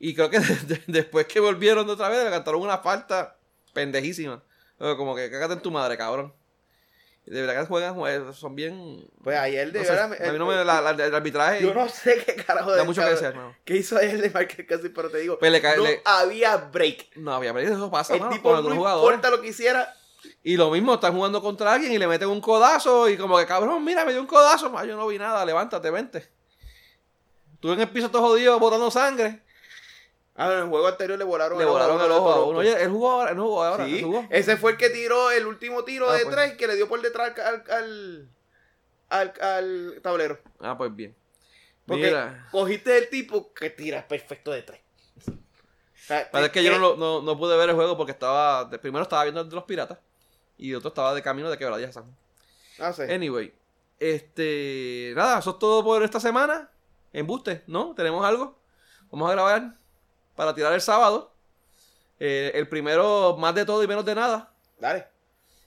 Y creo que de- [LAUGHS] de- después que volvieron de otra vez, le cantaron una falta pendejísima. Como que cágate en tu madre, cabrón. De verdad que juegan, jue- son bien... Pues ayer de no sé, verdad. a mí no me, la- la- el arbitraje... Yo no sé qué carajo Da de mucho que desear, hermano. ¿Qué hizo ayer de Michael Cassidy? Pero te digo, Pues le cae- no le- había break. No había pero eso pasa, El mano, tipo no importa lo que hiciera. Y lo mismo, están jugando contra alguien y le meten un codazo y como que, cabrón, mira, me dio un codazo. Ah, yo no vi nada, levántate, vente. Estuve en el piso todo jodido, botando sangre. Ah, en el juego anterior le volaron Le volaron el ojo a uno. Oye, él jugó ahora, él jugó ahora, Sí, jugó. ese fue el que tiró el último tiro Ah, de pues. tres que le dio por detrás al, al, al, al tablero. Ah, pues bien. Porque Mira, cogiste el tipo que tira perfecto de tres. O sea, parece que ¿qué- yo no, no, no pude ver el juego porque estaba, primero estaba viendo el de los piratas y otro estaba de camino de quebradilla San Juan. No sé. Anyway, este, nada, eso es todo por esta semana. Embuste, ¿no? ¿Tenemos algo? Vamos a grabar para tirar el sábado. Eh, el primero, más de todo y menos de nada. Dale.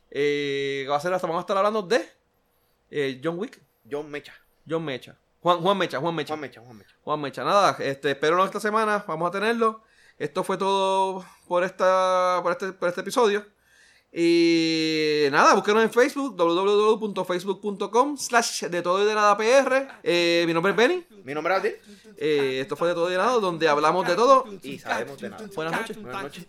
Eh, va a ser hasta, vamos a estar hablando de eh, John Wick, John Mecha. John Mecha. Juan, Juan Mecha, Juan Mecha. Juan Mecha, Juan Mecha. Juan Mecha, nada, este, espero esta semana, vamos a tenerlo. Esto fue todo por esta, por este, por este episodio. Y nada, búsquenos en Facebook, www.facebook.com slash de todo y de nada PR. Eh, mi nombre es Benny. Mi nombre es Adil. Eh, esto fue de todo y de nada, donde hablamos de todo. Y sabemos de nada. Buenas noches. Buenas noches.